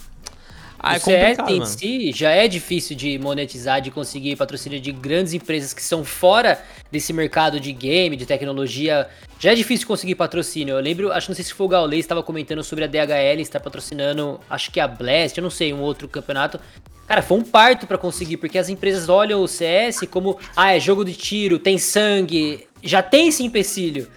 ah, é o CS em si já é difícil de monetizar, de conseguir patrocínio de grandes empresas que são fora desse mercado de game, de tecnologia. Já é difícil conseguir patrocínio. Eu lembro, acho não sei se foi o Gaules estava comentando sobre a DHL estar patrocinando, acho que a Blast, eu não sei, um outro campeonato. Cara, foi um parto para conseguir, porque as empresas olham o CS como, ah, é jogo de tiro, tem sangue, já tem esse empecilho.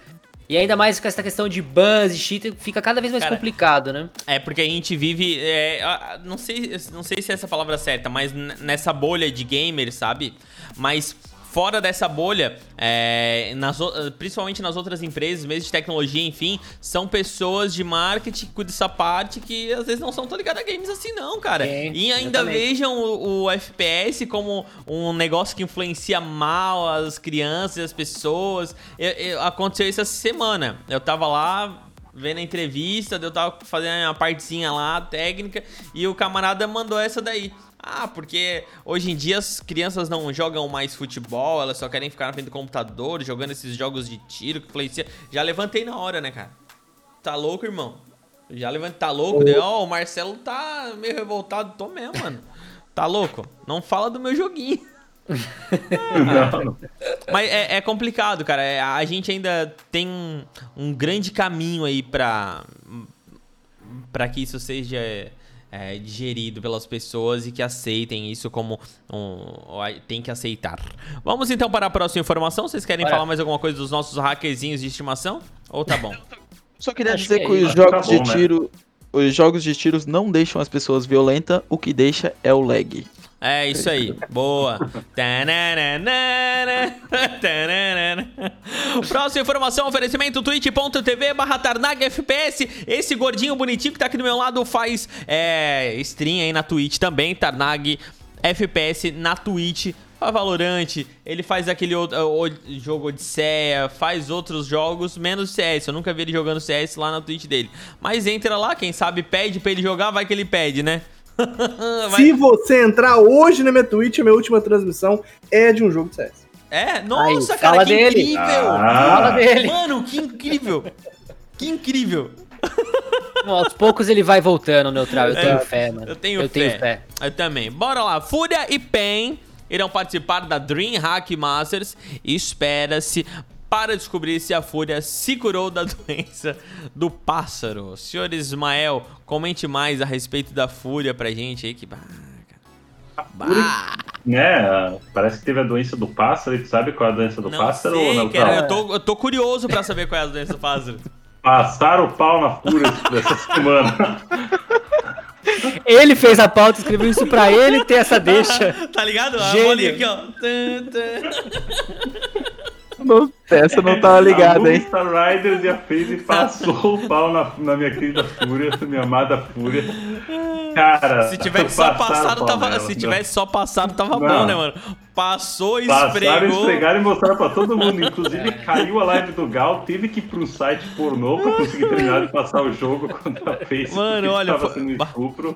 E ainda mais com essa questão de bans e cheat, fica cada vez mais Cara, complicado, né? É, porque a gente vive. É, não, sei, não sei se é essa palavra certa, mas nessa bolha de gamers, sabe? Mas fora dessa bolha, é, nas, principalmente nas outras empresas, mesmo de tecnologia, enfim, são pessoas de marketing que cuidam dessa parte que às vezes não são tão ligadas a games assim, não, cara. É, e ainda vejam o, o, FPS como um negócio que influencia mal as crianças e as pessoas. Eu, eu, aconteceu isso essa semana. Eu tava lá vendo a entrevista, eu tava fazendo uma partezinha lá, técnica, e o camarada mandou essa daí. Ah, porque hoje em dia as crianças não jogam mais futebol, elas só querem ficar na frente do computador, jogando esses jogos de tiro que influencia. Já levantei na hora, né, cara? Tá louco, irmão? Já levantei, tá louco? Ó, oh, o Marcelo tá meio revoltado. Tô mesmo, mano. Tá louco? Não fala do meu joguinho. Mas é, é, complicado, cara. É, a gente ainda tem um, um grande caminho aí pra, pra que isso seja é, digerido pelas pessoas e que aceitem isso como um. Tem que aceitar. Vamos então para a próxima informação. Vocês querem falar mais alguma coisa dos nossos hackerzinhos de estimação? Ou tá bom? Só queria Acho dizer que, que os jogos tá bom, de né? tiro. Né? Os jogos de tiros não deixam as pessoas violentas, o que deixa é o lag. É isso aí, boa. Próxima informação, oferecimento twitch.tv barra FPS. Esse gordinho bonitinho que tá aqui do meu lado faz é, stream aí na Twitch também, Tarnag FPS na Twitch. A Valorante, ele faz aquele outro, jogo Odisseia, faz outros jogos, menos CS. Eu nunca vi ele jogando CS lá na Twitch dele. Mas entra lá, quem sabe pede pra ele jogar, vai que ele pede, né? Se você entrar hoje na minha Twitch, a minha última transmissão é de um jogo de CS. É? Nossa, Aí, cara, fala que dele. incrível! Ah. Fala dele. Mano, que incrível! Que incrível! Não, aos poucos ele vai voltando, Neutral. Eu é, tenho fé, mano. Eu tenho, eu fé. tenho fé. Eu também. Bora lá. Fúria e Pen irão participar da DreamHack Masters espera-se para descobrir se a Fúria se curou da doença do pássaro. Senhor Ismael, comente mais a respeito da Fúria pra gente aí, que... Bah. É, parece que teve a doença do pássaro. E tu sabe qual é a doença do não pássaro? Sei, ou não? Cara, eu, tô, eu tô curioso pra saber qual é a doença do pássaro. Passar o pau na fúria dessa semana. Ele fez a pauta, escreveu isso pra ele ter essa deixa. tá ligado? A bolinha aqui, ó. Não, essa não tava ligada, hein? Star Riders e a FaZe passou o pau na, na minha querida Fúria, minha amada Fúria. Cara, se tivesse só passado, tava, nela, se tivesse só passado, tava não. bom, né, mano? Passou, esfregou. Passaram, esfregaram e mostraram pra todo mundo. Inclusive, caiu a live do Gal, teve que ir pra um site pornô pra conseguir terminar de passar o jogo contra a Face. Mano, olha, foi,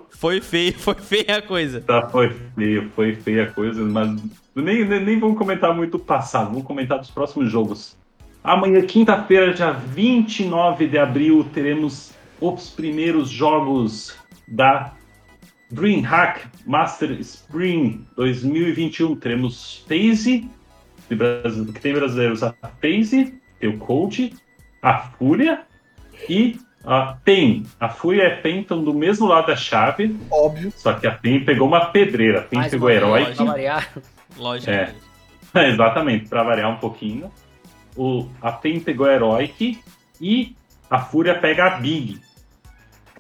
foi feio, foi feia a coisa. Tá, foi feio, foi feia a coisa, mas nem, nem, nem vamos comentar muito o passado, vamos comentar dos próximos jogos. Amanhã, quinta-feira, dia 29 de abril, teremos os primeiros jogos da DreamHack Master Spring 2021. Teremos FaZe, que tem brasileiros a FaZe, tem o Coach, a Fúria e a PEN. A Fúria e a PEN estão do mesmo lado da chave. Óbvio. Só que a PEN pegou uma pedreira. A PEN pegou herói. Logicamente. É, exatamente, pra variar um pouquinho. O, a PEN pegou a Heroic e a Fúria pega a Big.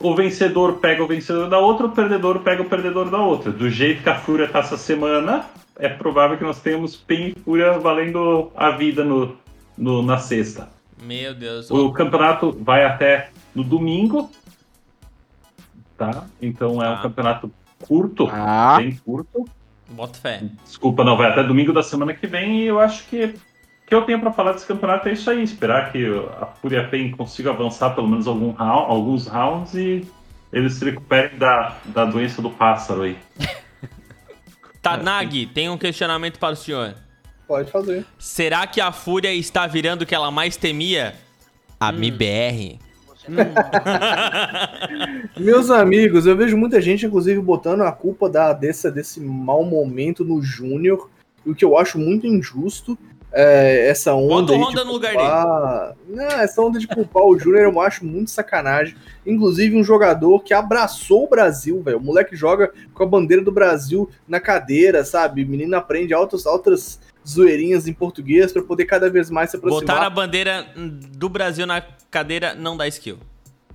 O vencedor pega o vencedor da outra, o perdedor pega o perdedor da outra. Do jeito que a Fúria tá essa semana, é provável que nós tenhamos PEN e Fúria valendo a vida no, no- na sexta. Meu Deus. O campeonato vai até no domingo, tá? Então é um Tá. campeonato curto, Ah. bem curto. Bota fé. Desculpa, não, vai até domingo da semana que vem e eu acho que que eu tenho pra falar desse campeonato é isso aí, esperar que a Fúria Pen consiga avançar pelo menos algum round, alguns rounds e eles se recuperem da, da doença do pássaro aí. Tanag, tem um questionamento para o senhor. Pode fazer. Será que a Fúria está virando o que ela mais temia? A MIBR. Meus amigos, eu vejo muita gente, inclusive, botando a culpa da, dessa, desse mau momento no Júnior, o que eu acho muito injusto. É, essa onda. Bota o Honda no lugar culpar... Não, essa onda de culpar o Júnior eu acho muito sacanagem. Inclusive, um jogador que abraçou o Brasil, velho. O moleque joga com a bandeira do Brasil na cadeira, sabe? O menino aprende altas, altas zoeirinhas em português pra poder cada vez mais se aproximar. Botar a bandeira do Brasil na cadeira não dá skill.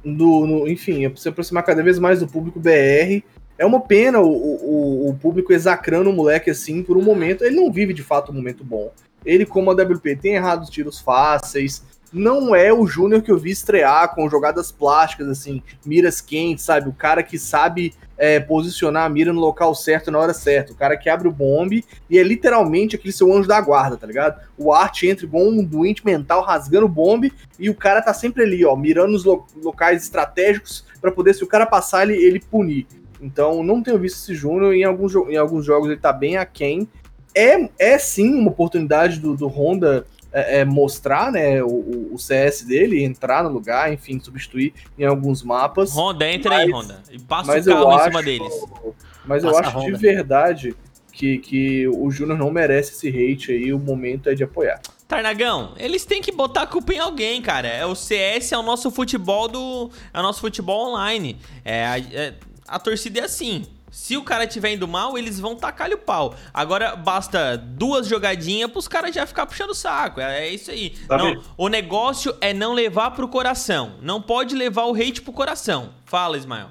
do, no- enfim, se aproximar cada vez mais do público BR. É uma pena o, o, o público exacrando o moleque assim por um momento. Ele não vive de fato um momento bom. Ele, como a WP, tem errado os tiros fáceis. Não é o Júnior que eu vi estrear com jogadas plásticas, assim, miras quentes, sabe? O cara que sabe é, posicionar a mira no local certo na hora certa. O cara que abre o bombe e é literalmente aquele seu anjo da guarda, tá ligado? O Art entra igual um doente mental rasgando o bombe e o cara tá sempre ali, ó, mirando nos lo- locais estratégicos pra poder, se o cara passar, ele, ele punir. Então, não tenho visto esse Júnior. Em alguns, em alguns jogos ele tá bem aquém. É, é sim uma oportunidade do, do Honda é, é, mostrar né, o- o, CS dele, entrar no lugar, enfim, substituir em alguns mapas. Honda, entra aí, Mas- Honda. E passa Mas o eu carro em acho, cima deles. mas eu Passa a acho de verdade que, que o Júnior não merece esse hate aí. O momento é de apoiar. Tarnagão, eles têm que botar a culpa em alguém, cara. É o CS é o nosso futebol do é o nosso futebol online. É é- a torcida é assim. Se o cara tiver indo mal, eles vão tacar-lhe o pau. Agora basta duas jogadinhas pros caras já ficar puxando o saco. É, é isso aí. Não, o negócio é não levar pro coração. Não pode levar o hate pro coração. Fala, Ismael.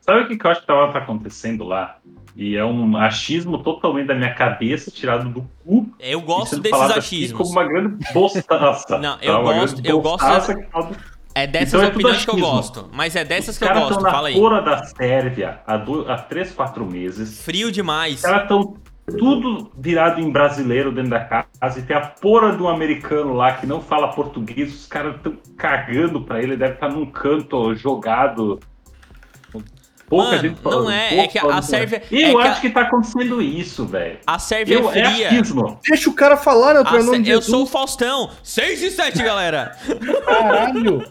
Sabe o que, que eu acho que tava tá acontecendo lá? E é um achismo totalmente da minha cabeça, tirado do cu. Eu gosto sendo desses achismos. Como uma grande bostaça. Não, tá? eu Uma gosto- eu gosto É dessas Então é opiniões que eu gosto. Mas é dessas Os que eu gosto. na Fala aí. fora da Sérvia há, do- há 3, 4 meses. Frio demais. Os caras estão tudo virado em brasileiro dentro da casa e tem a porra do americano lá que não fala português. Os caras estão cagando pra ele, deve estar num canto jogado. Pouca Mano, gente não é, é que a. Sérvia- E é eu que a- acho que tá acontecendo isso, velho. A Sérvia Eu- é É fria. Deixa o cara falar, né? Pelo nome de eu sou o Faustão. 6 e 7, galera. Caralho.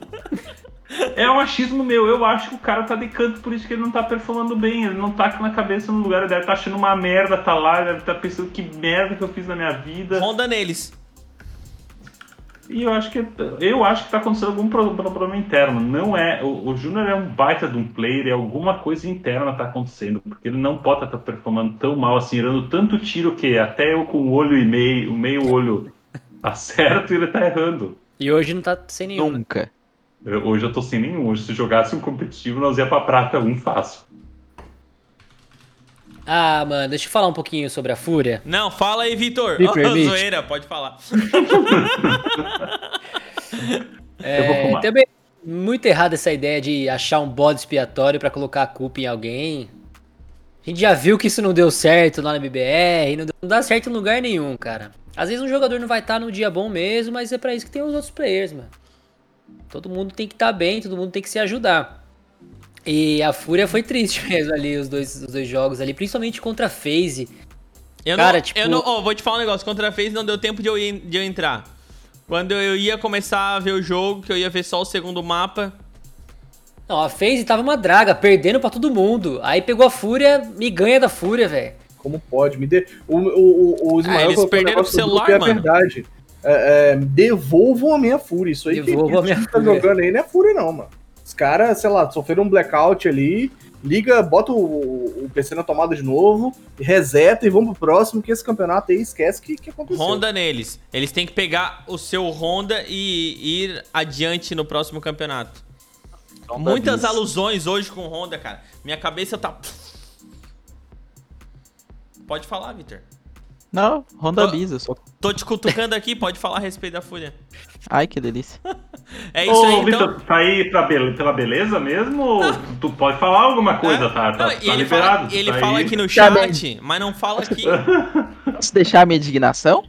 É um achismo meu. Eu acho que o cara tá de canto, por isso que ele não tá performando bem. Ele não tá com a cabeça no lugar. Ele deve estar achando uma merda, tá lá. Ele deve estar pensando que merda que eu fiz na minha vida. Ronda neles. E eu acho que eu acho que tá acontecendo algum pro- problema interno. Não é. O, o Júnior é um baita de um player, é alguma coisa interna tá acontecendo. Porque ele não pode estar performando tão mal assim, dando tanto tiro que até eu com o olho e meio, o meio olho tá certo e ele tá errando. E hoje não tá sem nenhum. né? Nunca. Eu- hoje eu tô sem nenhum. Hoje, se jogasse um competitivo, nós ia pra prata um fácil. Ah, mano, deixa eu falar um pouquinho sobre a Fúria. Não, fala aí, Vitor. Me Ó, permite? zoeira, pode falar. Eu vou É, também muito errada essa ideia de achar um bode expiatório pra colocar a culpa em alguém. A gente já viu que isso não deu certo lá na BBR, não, deu- não dá certo em lugar nenhum, cara. Às vezes um jogador não vai estar no dia bom mesmo, mas é pra isso que tem os outros players, mano. Todo mundo tem que estar bem, todo mundo tem que se ajudar. E a Fúria foi triste mesmo ali, os dois, os dois jogos ali, principalmente contra a FaZe. Eu Cara, não, tipo- eu não, ó, vou te falar um negócio. Contra a FaZe não deu tempo de eu, ir- de eu entrar. Quando eu ia começar a ver o jogo, que eu ia ver só o segundo mapa. Não, a FaZe tava uma draga, perdendo pra todo mundo. Aí pegou a Fúria e ganha da Fúria, velho. Como pode? Me dê. O, o, o, o Ismael Ah, eles perderam grupo celular, é mano. verdade. É, é, devolvam a minha fúria. Isso aí Devolvam que, a minha que tá jogando aí não é fúria, não, mano. Os caras, sei lá, sofreram um blackout ali liga, bota o, o PC na tomada de novo, reseta e vamos pro próximo, que esse campeonato aí esquece que, que aconteceu. Honda neles. Eles têm que pegar o seu Honda e ir adiante no próximo campeonato. Honda Muitas bis. alusões hoje com Honda, cara. Minha cabeça tá. Pode falar, Victor. Não, Honda sou. Tô te cutucando aqui, pode falar a respeito da Fúria. Ai, que delícia. É isso aí, Ô, então. Vitor, tá aí pra be- pela beleza mesmo? Ou tu pode falar alguma coisa, É? tá? Tá, Não, tá e ele liberado. fala, ele tá fala aí. aqui no chat, mas não fala aqui. Posso deixar a minha indignação?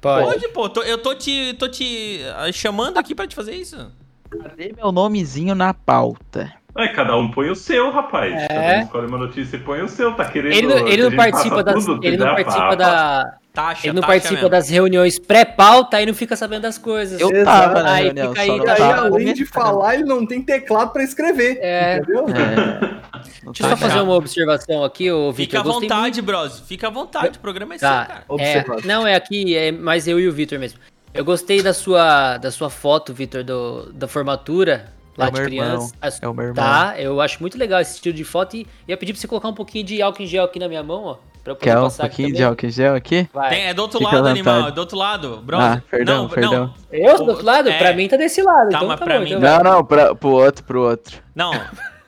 Pode. Pode, pô. tô- eu tô te, tô te ah, chamando aqui pra te fazer isso. Cadê meu nomezinho na pauta? É, cada um põe o seu, rapaz. É. Cada um escolhe uma notícia e põe o seu. Tá querendo. Ele não, ele não participa das, tudo? ele não participa pra- da, Taxa, ele não taxa participa mesmo. das reuniões pré-pauta e não fica sabendo das coisas. Eu Exato. tava na Aí reunião, fica aí, aí, além de falar, ele não tem teclado pra escrever. É. Entendeu? É. Deixa eu só tá fazer uma observação aqui, ô Fica Vitor. à eu gostei vontade, bros. Fica à vontade. O programa é seu, Tá, cara. é, não, é aqui, é mais eu e o Vitor mesmo. Eu gostei da sua, da sua foto, Vitor, do, da formatura lá É o de meu criança. As- é o meu irmão. Tá, eu acho muito legal esse estilo de foto e ia pedir pra você colocar um pouquinho de álcool em gel aqui na minha mão, ó. Pra eu poder Quer um passar aqui pouquinho de álcool em gel aqui? Vai. Tem, é do outro Fica lado, animal. É do outro lado. Bros. Ah, perdão, não, perdão. Não, Eu, do outro lado? É. Pra mim tá desse lado, Tá, então mas tá pra bom. mim- então Não, vai. não, pra, pro outro, pro outro. não.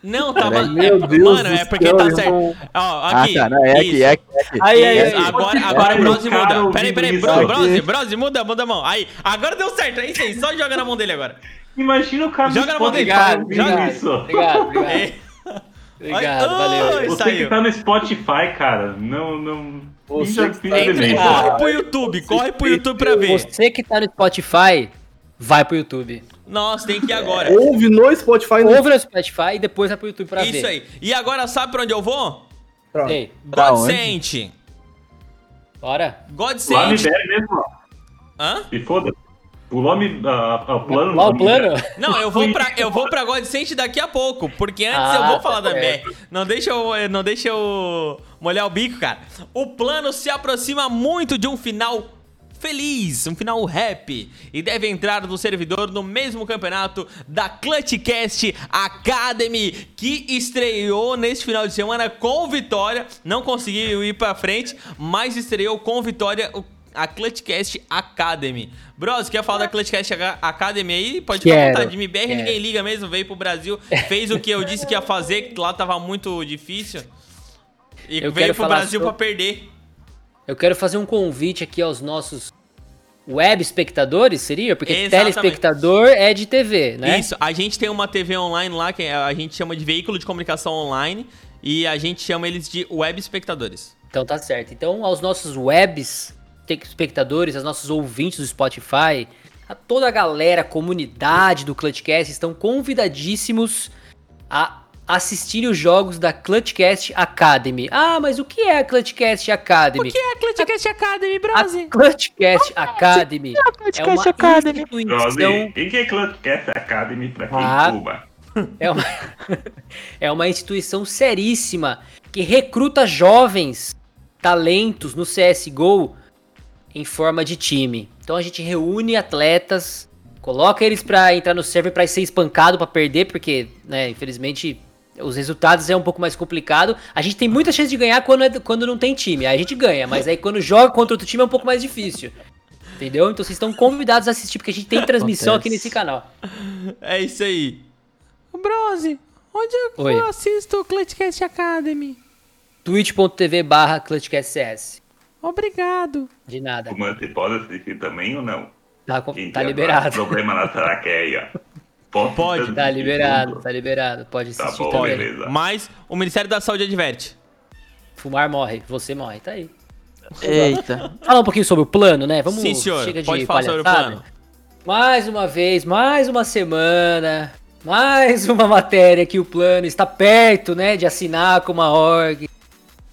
Não, tava. Peraí. é, Deus mano, é porque tá certo. Ó, aqui. ah, tá, não, é aqui, isso. é aqui, é aqui. Aí, aí, Isso, aí. agora, agora o Brose cara muda. Peraí, peraí, Bro. Brose, Brose, muda, muda a mão. Aí, agora deu certo, é isso aí, só joga na mão dele agora. Imagina o cara Joga dele, Spotify ouvindo obrigado, isso. obrigado, obrigado. É. Obrigado, Ai, valeu. Você saiu. que tá no Spotify, cara, não. não... Você que tá- demência. corre pro YouTube, corre pro YouTube pra ver. Você que tá no Spotify, vai pro YouTube. Nossa, tem que ir agora. Ouve no Spotify. No... Ouve no Spotify e depois vai pro YouTube pra ver. Isso aí. E agora sabe pra onde eu vou? Pronto. Ei, Pra God onde? Sente. bora. God Lá der mesmo, ó. Hã? E foda. O nome. a- a- o plano. Lá o plano? Não, eu vou pra, eu vou pra God daqui a pouco, porque antes Ah, eu vou tá falar da certo. BR. Não deixa eu, não deixa eu molhar o bico, cara. O plano se aproxima muito de um final feliz, um final happy, e deve entrar no servidor no mesmo campeonato da Clutchcast Academy, que estreou neste final de semana com vitória, não conseguiu ir pra frente, mas estreou com vitória o- a Clutchcast Academy. Bros, quer falar da Clutchcast Aca- Academy aí? Pode ficar à vontade. MBR quero. ninguém liga mesmo, veio pro Brasil, fez o que eu disse que ia fazer, que lá tava muito difícil. E Eu veio pro Brasil sobre- pra perder. Eu quero fazer um convite aqui aos nossos web espectadores, seria? Porque Exatamente. telespectador é de TV, né? Isso, a gente tem uma TV online lá, que a gente chama de veículo de comunicação online, e a gente chama eles de web espectadores. Então tá certo. Então, aos nossos webs espectadores, aos nossos ouvintes do Spotify, a toda a galera, a comunidade do Clutchcast estão convidadíssimos a assistirem os jogos da Clutchcast Academy. Ah, mas o que é a Clutchcast Academy? é a Clutchcast Academy, A Clutchcast Academy é uma Clutchcast Academy. instituição Josi, quem que é Clutchcast Academy pra quem Ah. fuma? É uma, é uma instituição seríssima que recruta jovens talentos no CSGO em forma de time. Então a gente reúne atletas, coloca eles pra entrar no server pra ser espancado, pra perder, porque, né, infelizmente os resultados é um pouco mais complicado. A gente tem muita chance de ganhar quando, é- quando não tem time. Aí a gente ganha, mas aí quando joga contra outro time é um pouco mais difícil. Entendeu? Então vocês estão convidados a assistir, porque a gente tem transmissão aqui Acontece. nesse canal. É isso aí. Brose, onde eu assisto o Clutchcast Academy? twitch.tv barra ClutchCastCS. Obrigado. De nada. Fumante pode assistir também ou não? Tá, com- tá liberado. Problema na traqueia. Pode. Pode. Tá liberado, tudo. tá liberado. Pode Tá assistir bom, também. beleza. Mas o Ministério da Saúde adverte. Fumar morre, você morre, tá aí. Eita. Fala um pouquinho sobre o plano, né? Vamos Sim, senhor. Chega de Pode falar sobre o plano. Mais uma vez, mais uma semana, mais uma matéria que o plano está perto, né, de assinar com uma org.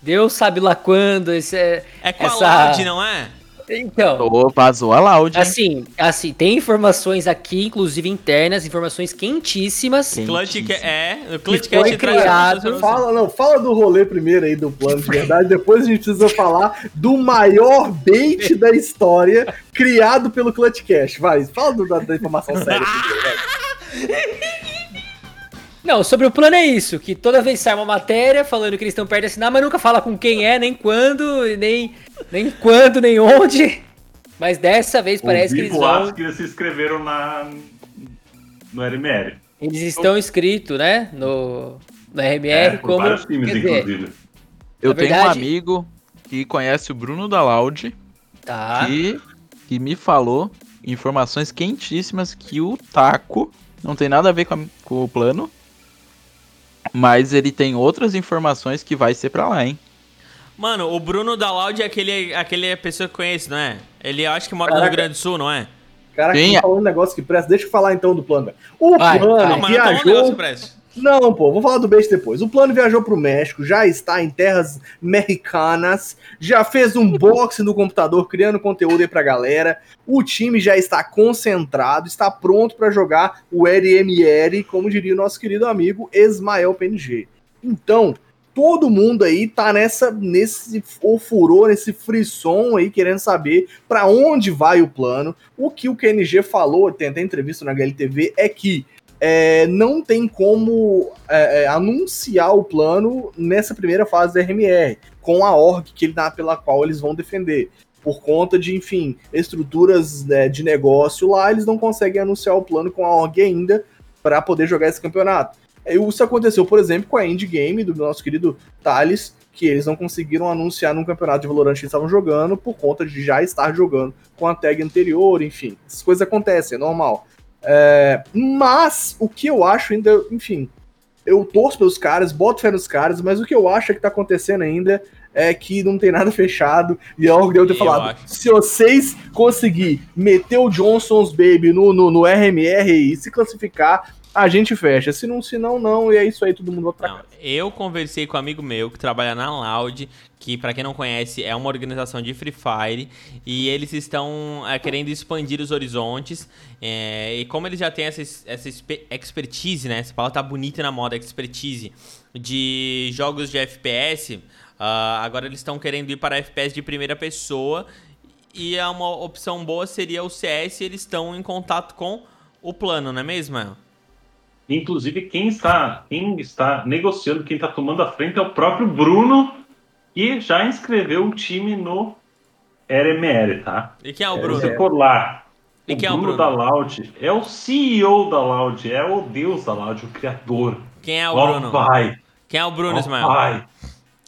Deus sabe lá quando esse é, É com essa... a Loud, não é? Então, Ô, vazou a loud. assim, assim, tem informações aqui, inclusive internas, informações quentíssimas. Clutch disse? que é, o foi criado. Fala, não, fala do rolê primeiro aí do plano de verdade, depois a gente precisa falar do maior bait da história criado pelo Clutch Cash. Vai, fala do- da, da informação séria primeiro, vai. Não, sobre o plano é isso, que toda vez sai uma matéria falando que eles estão perto de assinar, mas nunca fala com quem é, nem quando, nem, nem quando, nem onde. Mas dessa vez parece Ouvi que eles vão. que eles se inscreveram na, no RMR. Eles estão inscritos, né? No, no RMR É, como. vários times, quer dizer, inclusive. Eu Na tenho um verdade- amigo que conhece o Bruno da Loud, Tá. que, que me falou informações quentíssimas que o Taco não tem nada a ver com, a- com o plano, mas ele tem outras informações que vai ser pra lá, hein? Mano, o Bruno da Loud é aquele, aquele pessoa que conhece, não é? Ele acho que mora no Rio Caraca. Grande do Sul, não é? Caraca, Quem tá é? falando um negócio que presta. Deixa eu falar então do plano. O Vai, plano vai. Não, mas não tá um viajou. que preste. Não, pô, vou falar do beijo depois. O plano viajou pro México, já está em terras mexicanas, já fez um boxe no computador criando conteúdo aí pra galera. O time já está concentrado, está pronto pra jogar o RMR, como diria o nosso querido amigo Ismael PNG. Então, todo mundo aí tá nessa nesse ofurô, nesse frisson aí querendo saber pra onde vai o plano. O que o KNG falou, tem até entrevista na HLTV, é que é, não tem como é, é, anunciar o plano nessa primeira fase da RMR, com a org que ele dá pela qual eles vão defender. Por conta de, enfim, estruturas né, de negócio lá, eles não conseguem anunciar o plano com a org ainda para poder jogar esse campeonato. É, Isso aconteceu, por exemplo, com a Indie Game do nosso querido Thales, que eles não conseguiram anunciar num campeonato de Valorant que eles estavam jogando por conta de já estar jogando com a tag anterior, enfim. Essas coisas acontecem, é normal. É, mas o que eu acho ainda, enfim, eu torço pelos caras, boto fé nos caras, mas o que eu acho que tá acontecendo ainda é que não tem nada fechado. E é algo que eu ter falado. Se vocês conseguir meter o Johnson's Baby no, no, no RMR e se classificar, a gente fecha. Se não, se não, não. E é isso aí, todo mundo volta pra casa. eu conversei com um amigo meu que trabalha na Loud, que pra quem não conhece é uma organização de Free Fire, e eles estão é, querendo expandir os horizontes. é, e como eles já têm essa, essa expe- expertise, né? Essa palavra tá bonita na moda, expertise de jogos de FPS. ah, agora eles estão querendo ir para FPS de primeira pessoa. E é uma opção boa seria o CS, eles estão em contato com o plano, não é mesmo? Inclusive, quem está, quem está negociando, quem está tomando a frente é o próprio Bruno, que já inscreveu o time no RMR, tá? E quem é o É, Bruno? Você for lá, E o quem é o Bruno Bruno? da Loud é o CEO da Loud, é o deus da Loud, o criador. Quem é o Ó Bruno? pai, Quem é o Bruno, ó Ismael? pai.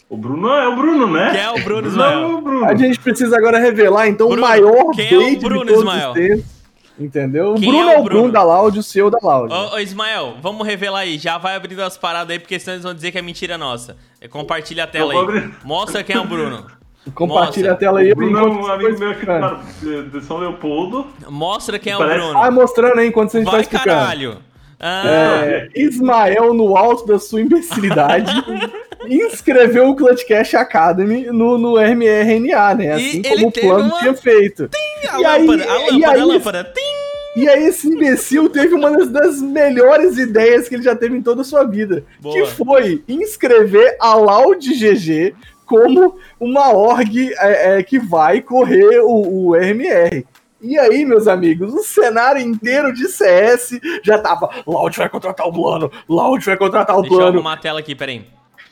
O Bruno é o Bruno, né? Quem é o Bruno, Bruno Ismael? é o Bruno. A gente precisa agora revelar, então, Bruno, o maior quem é o Bruno, de todos Ismael? os tempos. Entendeu? Quem o Bruno é é o o Bruno Bruno? da Loud, o CEO da Loud. Ô, ô, Ismael, vamos revelar aí. Já vai abrindo as paradas aí, porque senão eles vão dizer que é mentira nossa. Compartilha a tela aí. Mostra quem é o Bruno. Compartilha Mostra. a tela aí. O Bruno é um amigo vai meu aqui explicando. de, São Leopoldo. Mostra quem é o Parece- Bruno. Vai mostrando aí enquanto você vai Vai, explicando. caralho. Ah, É, Ismael, no alto da sua imbecilidade, inscreveu o Clutch Cash Academy no, no MRNA, né? Assim E como o plano uma- tinha feito. a e aí- lâmpada, a e lâmpada, aí- a lâmpada. Tim! E aí esse imbecil teve uma das, melhores ideias que ele já teve em toda a sua vida. Boa. Que foi inscrever a Loud GG como uma org é, é, que vai correr o, o RMR. E aí, meus amigos, o cenário inteiro de CS já tava. Loud vai contratar o plano, Loud vai contratar o Deixa eu plano. arrumar a tela aqui, peraí.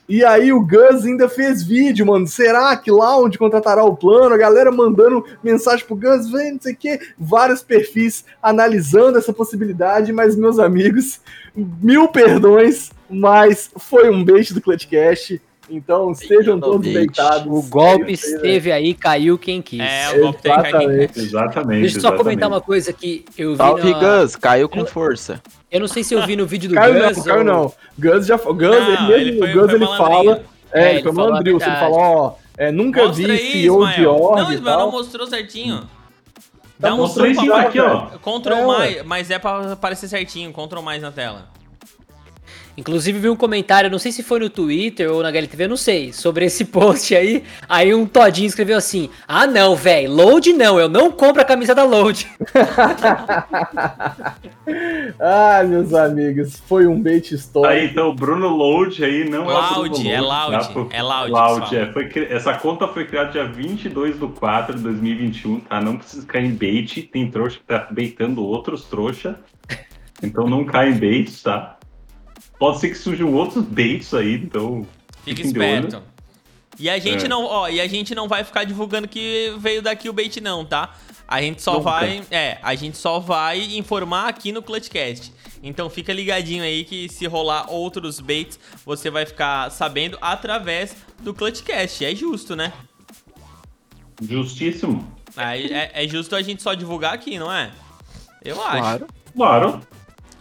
E aí o Gus ainda fez vídeo, mano. Será que Loud contratará o plano? A galera mandando mensagem pro Gus, vem, não sei o quê. Vários perfis analisando essa possibilidade, mas, meus amigos, mil perdões, mas foi um beijo do Clutchcast. Então estejam Beijo, todos deitados. O golpe esteve aí, caiu quem quis. É, o golpe que cair quem Exatamente. quer. Exatamente. Deixa eu só exatamente. comentar uma coisa que eu vi Salve, na... Gus, caiu com força. Eu não sei se eu vi no vídeo do Caiu não, Gus caiu ou- não. Gus já. Gus, Não, ele, ele foi- Gus foi ele fala. É, É, ele foi malandril. Ele falou, ó. é, nunca Mostra vi aí, CEO de Ismael. org Não, Ismael não mostrou certinho. Tá Dá um Três pra- já, aqui, ó. Ctrl É, mais, mas é pra aparecer certinho. Ctrl mais na tela. Inclusive vi um comentário, não sei se foi no Twitter ou na HLTV, não sei, sobre esse post aí. Aí um todinho escreveu assim: Ah não, velho, load não, eu não compro a camisa da load. Ah, meus amigos, foi um bait histórico. Aí, então, o Bruno Loud aí não Loud, é é o Bruno Loud, Pô, é Loud Loud, é. Foi cri- essa conta foi criada dia 22 de 4 de 2021, tá? Não precisa cair em bait. Tem trouxa que tá baitando outros trouxa. Então não cai em bait, tá? Pode ser que surjam outros baits aí, então. Olho. esperto. E a gente É. não, ó, e a gente não vai ficar divulgando que veio daqui o bait não, tá? A gente só Nunca. vai, é, a gente só vai informar aqui no Clutchcast. Então fica ligadinho aí que se rolar outros baits, você vai ficar sabendo através do Clutchcast. É justo, né? Justíssimo. Aí É, é justo a gente só divulgar aqui, não é? Eu acho. Claro. Claro.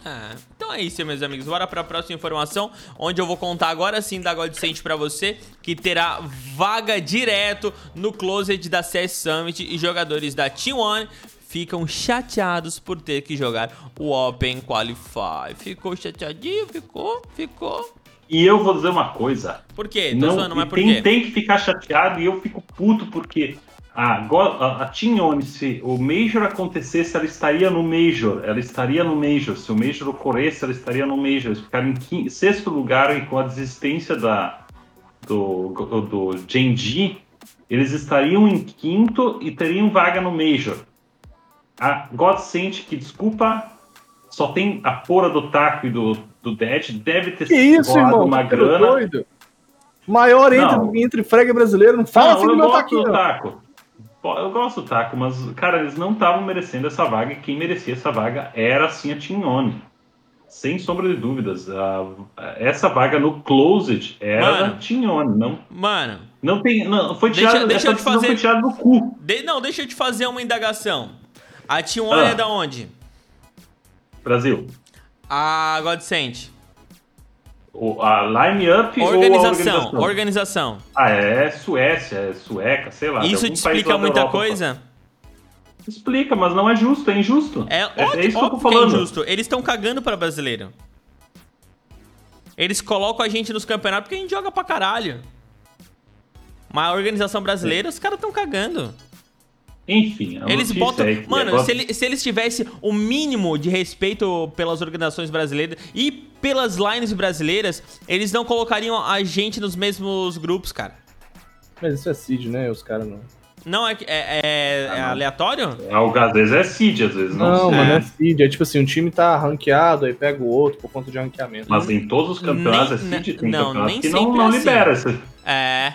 Ah, então é isso, meus amigos. Bora pra próxima informação, onde eu vou contar agora sim da Godsend pra você, que terá vaga direto no closet da CS Summit e jogadores da T1 ficam chateados por ter que jogar o Open Qualify. Ficou chateadinho? Ficou? Ficou? E eu vou dizer uma coisa. Por quê? Tô Não, zoando, mas por tem, quê? tem que ficar chateado e eu fico puto porque a, a, a se o Major acontecesse, ela estaria no Major. Ela estaria no Major. Se o Major ocorresse, ela estaria no Major. Eles ficaram em quin- sexto lugar e com a desistência da, do, do Genji, eles estariam em quinto e teriam vaga no Major. A God Sent, que desculpa, só tem a porra do Taco e do, do Dead, deve ter Que isso, irmão? uma Tá grana. doido? Maior Não. entre, entre frega brasileiro. Não fala Não, assim do eu meu taquinho. taco. Eu gosto do taco, mas, cara, eles não estavam merecendo essa vaga. E quem merecia essa vaga era sim a Team One. Sem sombra de dúvidas. A- essa vaga no Closet era Mano. da Team One. Não, Mano, não tem. Não, foi Deixa- tirado, deixa essa eu te fazer- foi tirada do cu. de- não, deixa eu te fazer uma indagação. A T1 Ah. é da onde? Brasil. A Godsend. A line up ou a Organização, organização? Ah, é Suécia, é sueca, sei lá. Isso te explica muita Europa. coisa? Explica, mas não é justo, é injusto. É, é, óbvio, é isso que eu tô é falando. injusto. Eles estão cagando pra brasileiro. Eles colocam a gente nos campeonatos porque a gente joga pra caralho. Mas a organização brasileira, os caras estão cagando. Enfim, a Eles botam. é que Mano, agora- se, ele- se eles tivessem o mínimo de respeito pelas organizações brasileiras e pelas lines brasileiras, eles não colocariam a gente nos mesmos grupos, cara. Mas isso é Cid, né? Os caras não. Não é, é, é- é não. aleatório? Às vezes é seed, às vezes não. Não, mano, é Cid. É tipo assim, um time tá ranqueado, aí pega o outro por conta de ranqueamento. Mas em todos os campeonatos Nem- é seed, tem não, campeonato nem que não, sempre não é assim. libera. essa- É.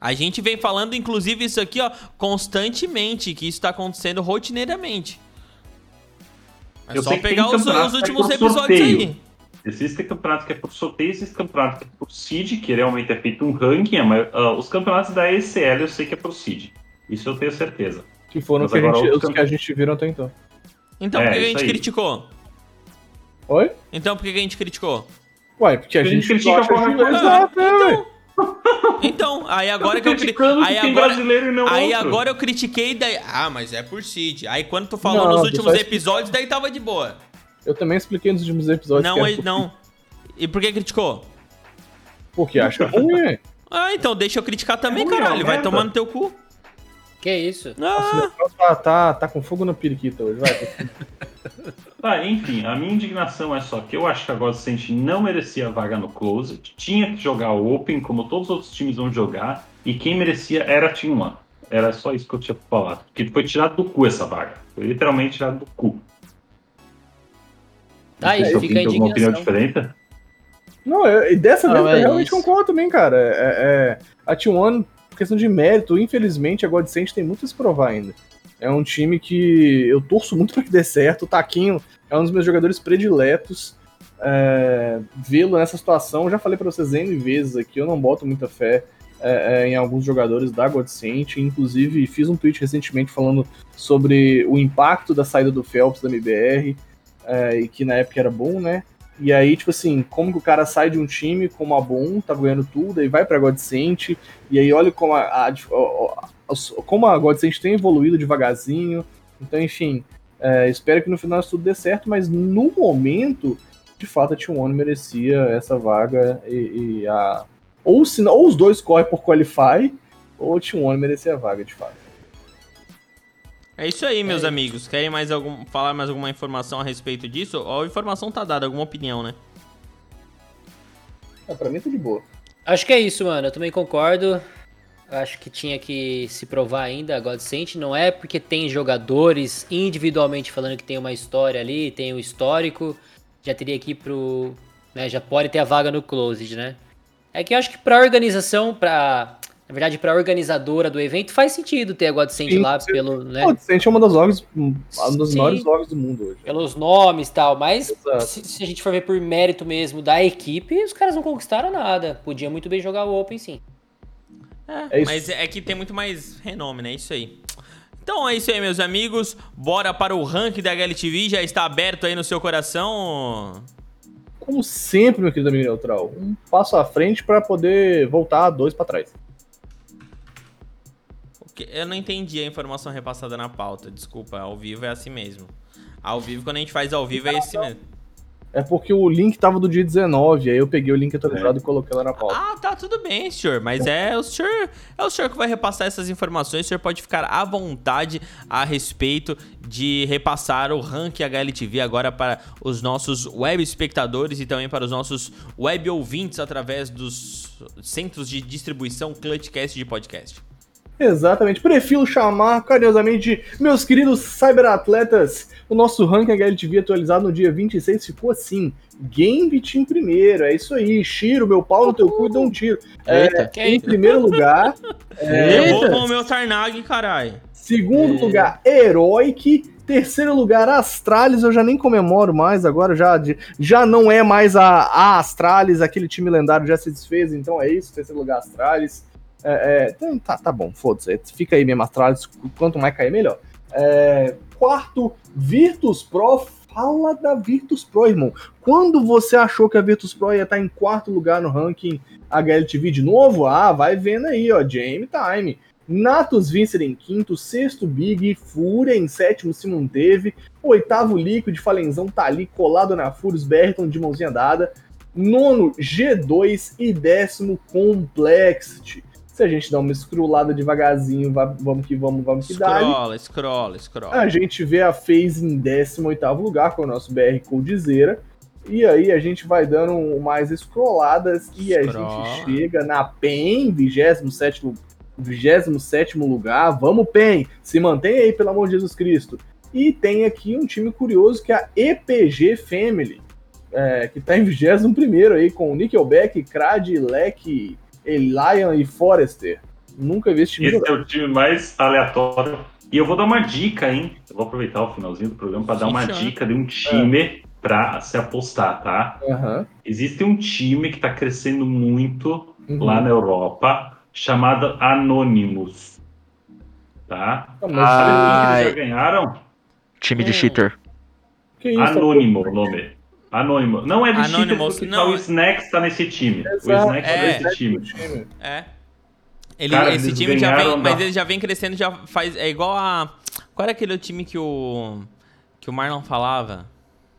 A gente vem falando, inclusive, isso aqui, ó, constantemente, que isso tá acontecendo rotineiramente. É Eu só pegar os, os é últimos por episódios sorteio. aí. Existe campeonato que é por sorteio, existe campeonato que é por seed, que realmente é feito um ranking. mas, ah, os campeonatos da ECL eu sei que é por seed. Isso eu tenho certeza. Que foram que agora gente, os que a gente viram até então. Então É, por que a gente aí. criticou? Oi? Então por que a gente criticou? Uai, porque a, A gente gente, critica qualquer coisa. Exato, é, ué. Então, aí agora Eu que eu cri... criticando aí agora brasileiro e não Aí outro. agora eu critiquei daí. Ah, mas é por Cid. Aí quando tu falou Não, nos últimos episódios, daí tava de boa. Eu também expliquei nos últimos episódios. Não, que não. E por que criticou? Porque acha ruim, é. Ah, então deixa eu criticar também, ruim, é caralho. Vai merda. tomar no teu cu. Que isso? Ah, Tá, tá, tá com fogo na periquita hoje, vai. Tá, enfim, a minha indignação é só que eu acho que a Godsend não merecia a vaga no Closet, tinha que jogar o Open, como todos os outros times vão jogar, e quem merecia era a Team One. Era só isso que eu tinha pra falar. Porque foi tirado do cu essa vaga. Foi literalmente tirado do cu. Tá, alguém fica a tem alguma opinião indignação. diferente. Não, eu, e dessa Não, vez eu é realmente isso. concordo também, cara. É, é, a T1, por questão de mérito, infelizmente a Godsend tem muito a se provar ainda. É um time que eu torço muito pra que dê certo. O Taquinho é um dos meus jogadores prediletos. É, Vê-lo nessa situação, eu já falei pra vocês N vezes aqui, eu não boto muita fé é, é, em alguns jogadores da Godsend. Inclusive, fiz um tweet recentemente falando sobre o impacto da saída do Phelps da MBR, é, e que na época era bom, né? E aí, tipo assim, como que o cara sai de um time como a Bom, tá ganhando tudo, aí vai pra Godsent, e aí olha como a- a- a- como a Godsent tem evoluído devagarzinho. Então, enfim, é, espero que no final isso tudo dê certo, mas no momento, de fato, a T1 merecia essa vaga e, e a. Ou, se, não- ou os dois correm por Qualify, ou a T1 merecia a vaga, de fato. É isso aí, meus É amigos. Querem mais algum, falar mais alguma informação a respeito disso? Ó, A informação tá dada, alguma opinião, né? Ah, pra mim tá de boa. Acho que é isso, mano. Eu também concordo. Acho que tinha que se provar ainda a Godsent. Não é porque tem jogadores individualmente falando que tem uma história ali, tem um histórico. Já teria que ir pro, né? Já pode ter a vaga no Closed, né? É que eu acho que pra organização, pra. Na verdade, pra organizadora do evento, faz sentido ter a Godsend Sim, lá pelo, né, Pô, Descent é uma das logs, uma das Sim. maiores logs do mundo hoje. pelos nomes e tal. Mas se, se a gente for ver por mérito mesmo da equipe, os caras não conquistaram nada. Podia muito bem jogar o Open, sim. É isso. Mas é que tem muito mais renome, né? Isso aí. Então é isso aí, meus amigos. Bora para o ranking da HLTV. Já está aberto aí no seu coração. Como sempre, meu querido amigo neutral, um passo à frente pra poder voltar dois pra trás. O que- Eu não entendi a informação repassada na pauta. Desculpa, ao vivo é assim mesmo. Ao vivo, quando a gente faz ao vivo, é esse mesmo. É porque o link tava do dia 19, aí eu peguei o link atualizado e coloquei lá na pauta. Ah, tá, tudo bem, senhor. Mas é o senhor, é o senhor que vai repassar essas informações. O senhor pode ficar à vontade a respeito de repassar o ranking HLTV agora para os nossos web espectadores e também para os nossos web ouvintes através dos centros de distribuição Clutchcast de podcast. Exatamente. Prefiro chamar carinhosamente meus queridos cyberatletas. O nosso ranking HLTV atualizado no dia 26 ficou assim. Gambit em primeiro, é isso aí. Shiro, meu pau no teu cu e dá um tiro. É, Eita. em primeiro lugar. é, Eu vou com o meu Tarnag, caralho. segundo lugar, Heroic. Terceiro lugar, Astralis. Eu já nem comemoro mais agora. Já, já não é mais a, a Astralis. Aquele time lendário já se desfez. Então é isso. Terceiro lugar, Astralis. É, é, então tá, tá bom, foda-se. Fica aí mesmo, Astralis. Quanto mais cair, melhor. É, quarto, Virtus Pro. Fala da Virtus Pro, irmão. Quando você achou que a Virtus Pro ia estar em quarto lugar no ranking HLTV de novo? Ah, vai vendo aí, ó. Jamie Time. Natus Vincer em quinto, sexto Big, Fúria em sétimo se manteve, oitavo Liquid, Falenzão tá ali colado na Furious, Berton de mãozinha dada, nono G2 e décimo Complexity. Se a gente dá uma escrolada devagarzinho, va- vamos que vamos, vamos que dá. Scrolla, scrolla, scrolla. A gente vê a FaZe em 18º lugar com o nosso BR Coldzera. E aí a gente vai dando mais scrolladas e a gente chega na PEN, 27º, 27º lugar. Vamos, PEN! Se mantém aí, pelo amor de Jesus Cristo. E tem aqui um time curioso que é a EPG Family, é, que tá em 21º aí com Nickelback, Crad, Leck, Elian e Forrester. Nunca vi esse time Esse jogar. é o time mais aleatório. E eu vou dar uma dica, hein? Eu vou aproveitar o finalzinho do programa para dar uma dica de um time para se apostar, tá? Aham. Existe um time que está crescendo muito Uhum. lá na Europa, chamado Anonymous. Tá? Mas Sabe quem Ai. eles já ganharam? Time de cheater. que isso? Anônimo o nome. Anônimo. Não é de cheater Anonymous, porque não, o é- Snacks tá nesse time. O Exato. Snacks É. tá nesse time. É. Ele, Cara, esse time já vem, ganharam mas ele já vem crescendo, já faz. É igual a. Qual era aquele time que o. que o Marlon falava?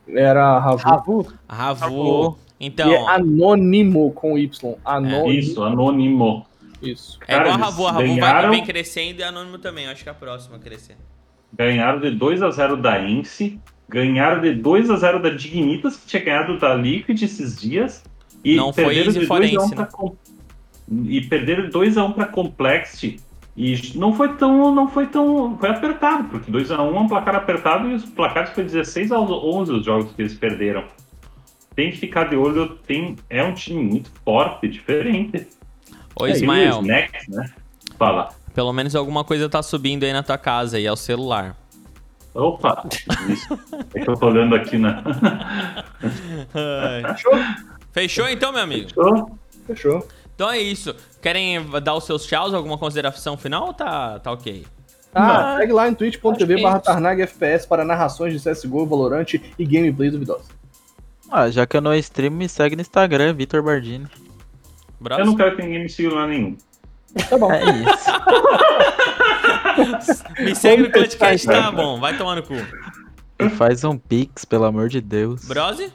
Era a Ravu. Ravu? A Ravu. Ravu. Então. E é anônimo com Y. Anônimo. Isso, Anônimo. Isso. É igual a Cara, Ravu, a Ravu eles vai, ganharam- vem crescendo e Anônimo também. Eu acho que é a próxima a crescer. Ganharam de 2 a 0 da Ince. Ganharam de 2 a 0 da Dignitas, que tinha ganhado da Liquid esses dias. E Não foi perderam Ince de fora 2 a 1 Ince, pra né? Com- E perderam 2 a 1 para Complexity. E não foi tão. Não foi tão. Foi apertado, porque 2 a 1 é um placar apertado e os placares foi 16 a 11 os jogos que eles perderam. Tem que ficar de olho, tem, é um time muito forte, diferente. Ô, E o Ismael, Snacks, né? Fala. pelo menos alguma coisa tá subindo aí na tua casa aí, é o celular. Opa! Isso. É que eu tô olhando aqui na. Fechou? Fechou então, meu amigo? Fechou? Fechou. Então é isso. Querem dar os seus tchauz, alguma consideração final ou tá, tá ok? Ah, segue lá em twitch.tv é barra. Tarnag FPS para narrações de CSGO, Valorant e gameplay duvidosa. Ah, já que eu não streamo, me segue no Instagram, Vitor Bardini. Eu não quero que ninguém me siga lá nenhum. Tá bom. É isso. Me segue no Clutchcast, então. tá bom. Vai tomar no cu. E faz um pix, pelo amor de Deus. Brose?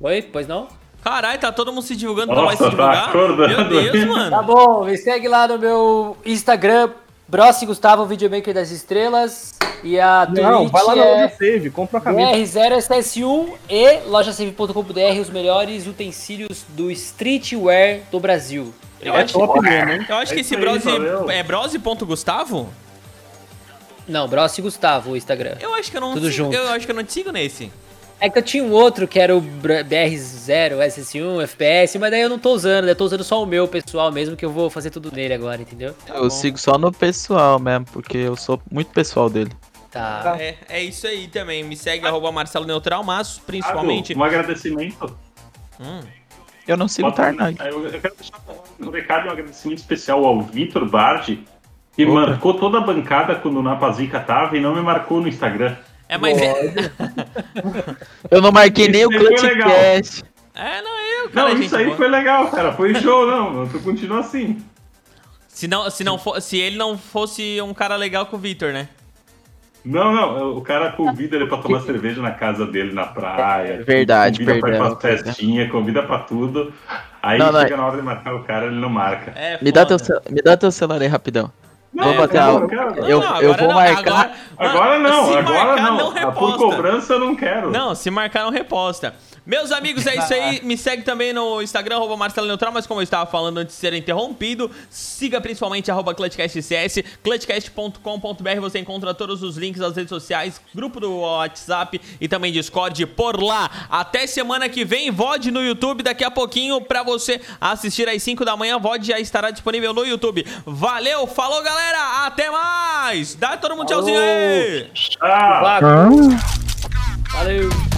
Oi, pois não? Caralho, tá todo mundo se divulgando, não vai Nossa, se divulgar? tá acordando Meu Deus, aí. Tá mano. bom, me segue lá no meu Instagram, Brossi Gustavo, Videomaker das Estrelas. E a Não, Twitch vai lá na é loja Save, compra uma camisa. BR0SS1 e lojasave.com.br, os melhores utensílios do streetwear do Brasil. É Obrigado. top mesmo, hein? Eu acho É que esse Brose é Brose.gustavo? Não, Brossi Gustavo, o Instagram. Eu acho que eu não Tudo sigo, junto. eu acho que eu não te sigo nesse. É que eu tinha um outro que era o Br- BR0, SS1, FPS, mas daí eu não tô usando, eu tô usando só o meu pessoal mesmo, que eu vou fazer tudo nele agora, entendeu? eu sigo só no pessoal mesmo, porque eu sou muito pessoal dele. Tá. É, é isso aí também. Me segue, arroba Marcelo Neutral, mas principalmente. Thiago, um agradecimento. Hum, Eu não sigo o Tarnag. Eu, eu quero deixar um recado e um agradecimento especial ao Vitor Bardi, que Opa. marcou toda a bancada quando o Napazica tava e não me marcou no Instagram. é, mas. É, Eu não marquei nem o. Clutchcast. é, não, eu, cara. Não, isso aí boa. foi legal, cara. Foi show, não. Tu continua assim. Se, não, se, não for, se ele não fosse um cara legal com o Victor, né? Não, não, o cara convida ele pra tomar cerveja na casa dele, na praia. É verdade, Convida pra ir perdão, pra festinha, convida pra tudo. Aí Não, não, chega na hora de marcar o cara, ele não marca. É, Me dá, teu, me dá teu celular aí rapidão. Não, Vou bater não, a- não quero. eu- Não, eu agora vou não, marcar- Agora, Agora não, se agora marcar, não. não Ah, Por reposta. cobrança eu não quero. Não, se marcar, não reposta. Meus amigos, é isso aí. Me segue também no Instagram, arroba Marcelo Neutral, mas como eu estava falando antes de ser interrompido, siga principalmente arroba ClutchCastCS, clutchcast.com.br, você encontra todos os links das redes sociais, grupo do WhatsApp e também Discord por lá. Até semana que vem, VOD no YouTube, daqui a pouquinho pra você assistir às 5 da manhã, VOD já estará disponível no YouTube. Valeu, falou galera, até mais! Dá todo mundo tchauzinho aí! Ah, Valeu.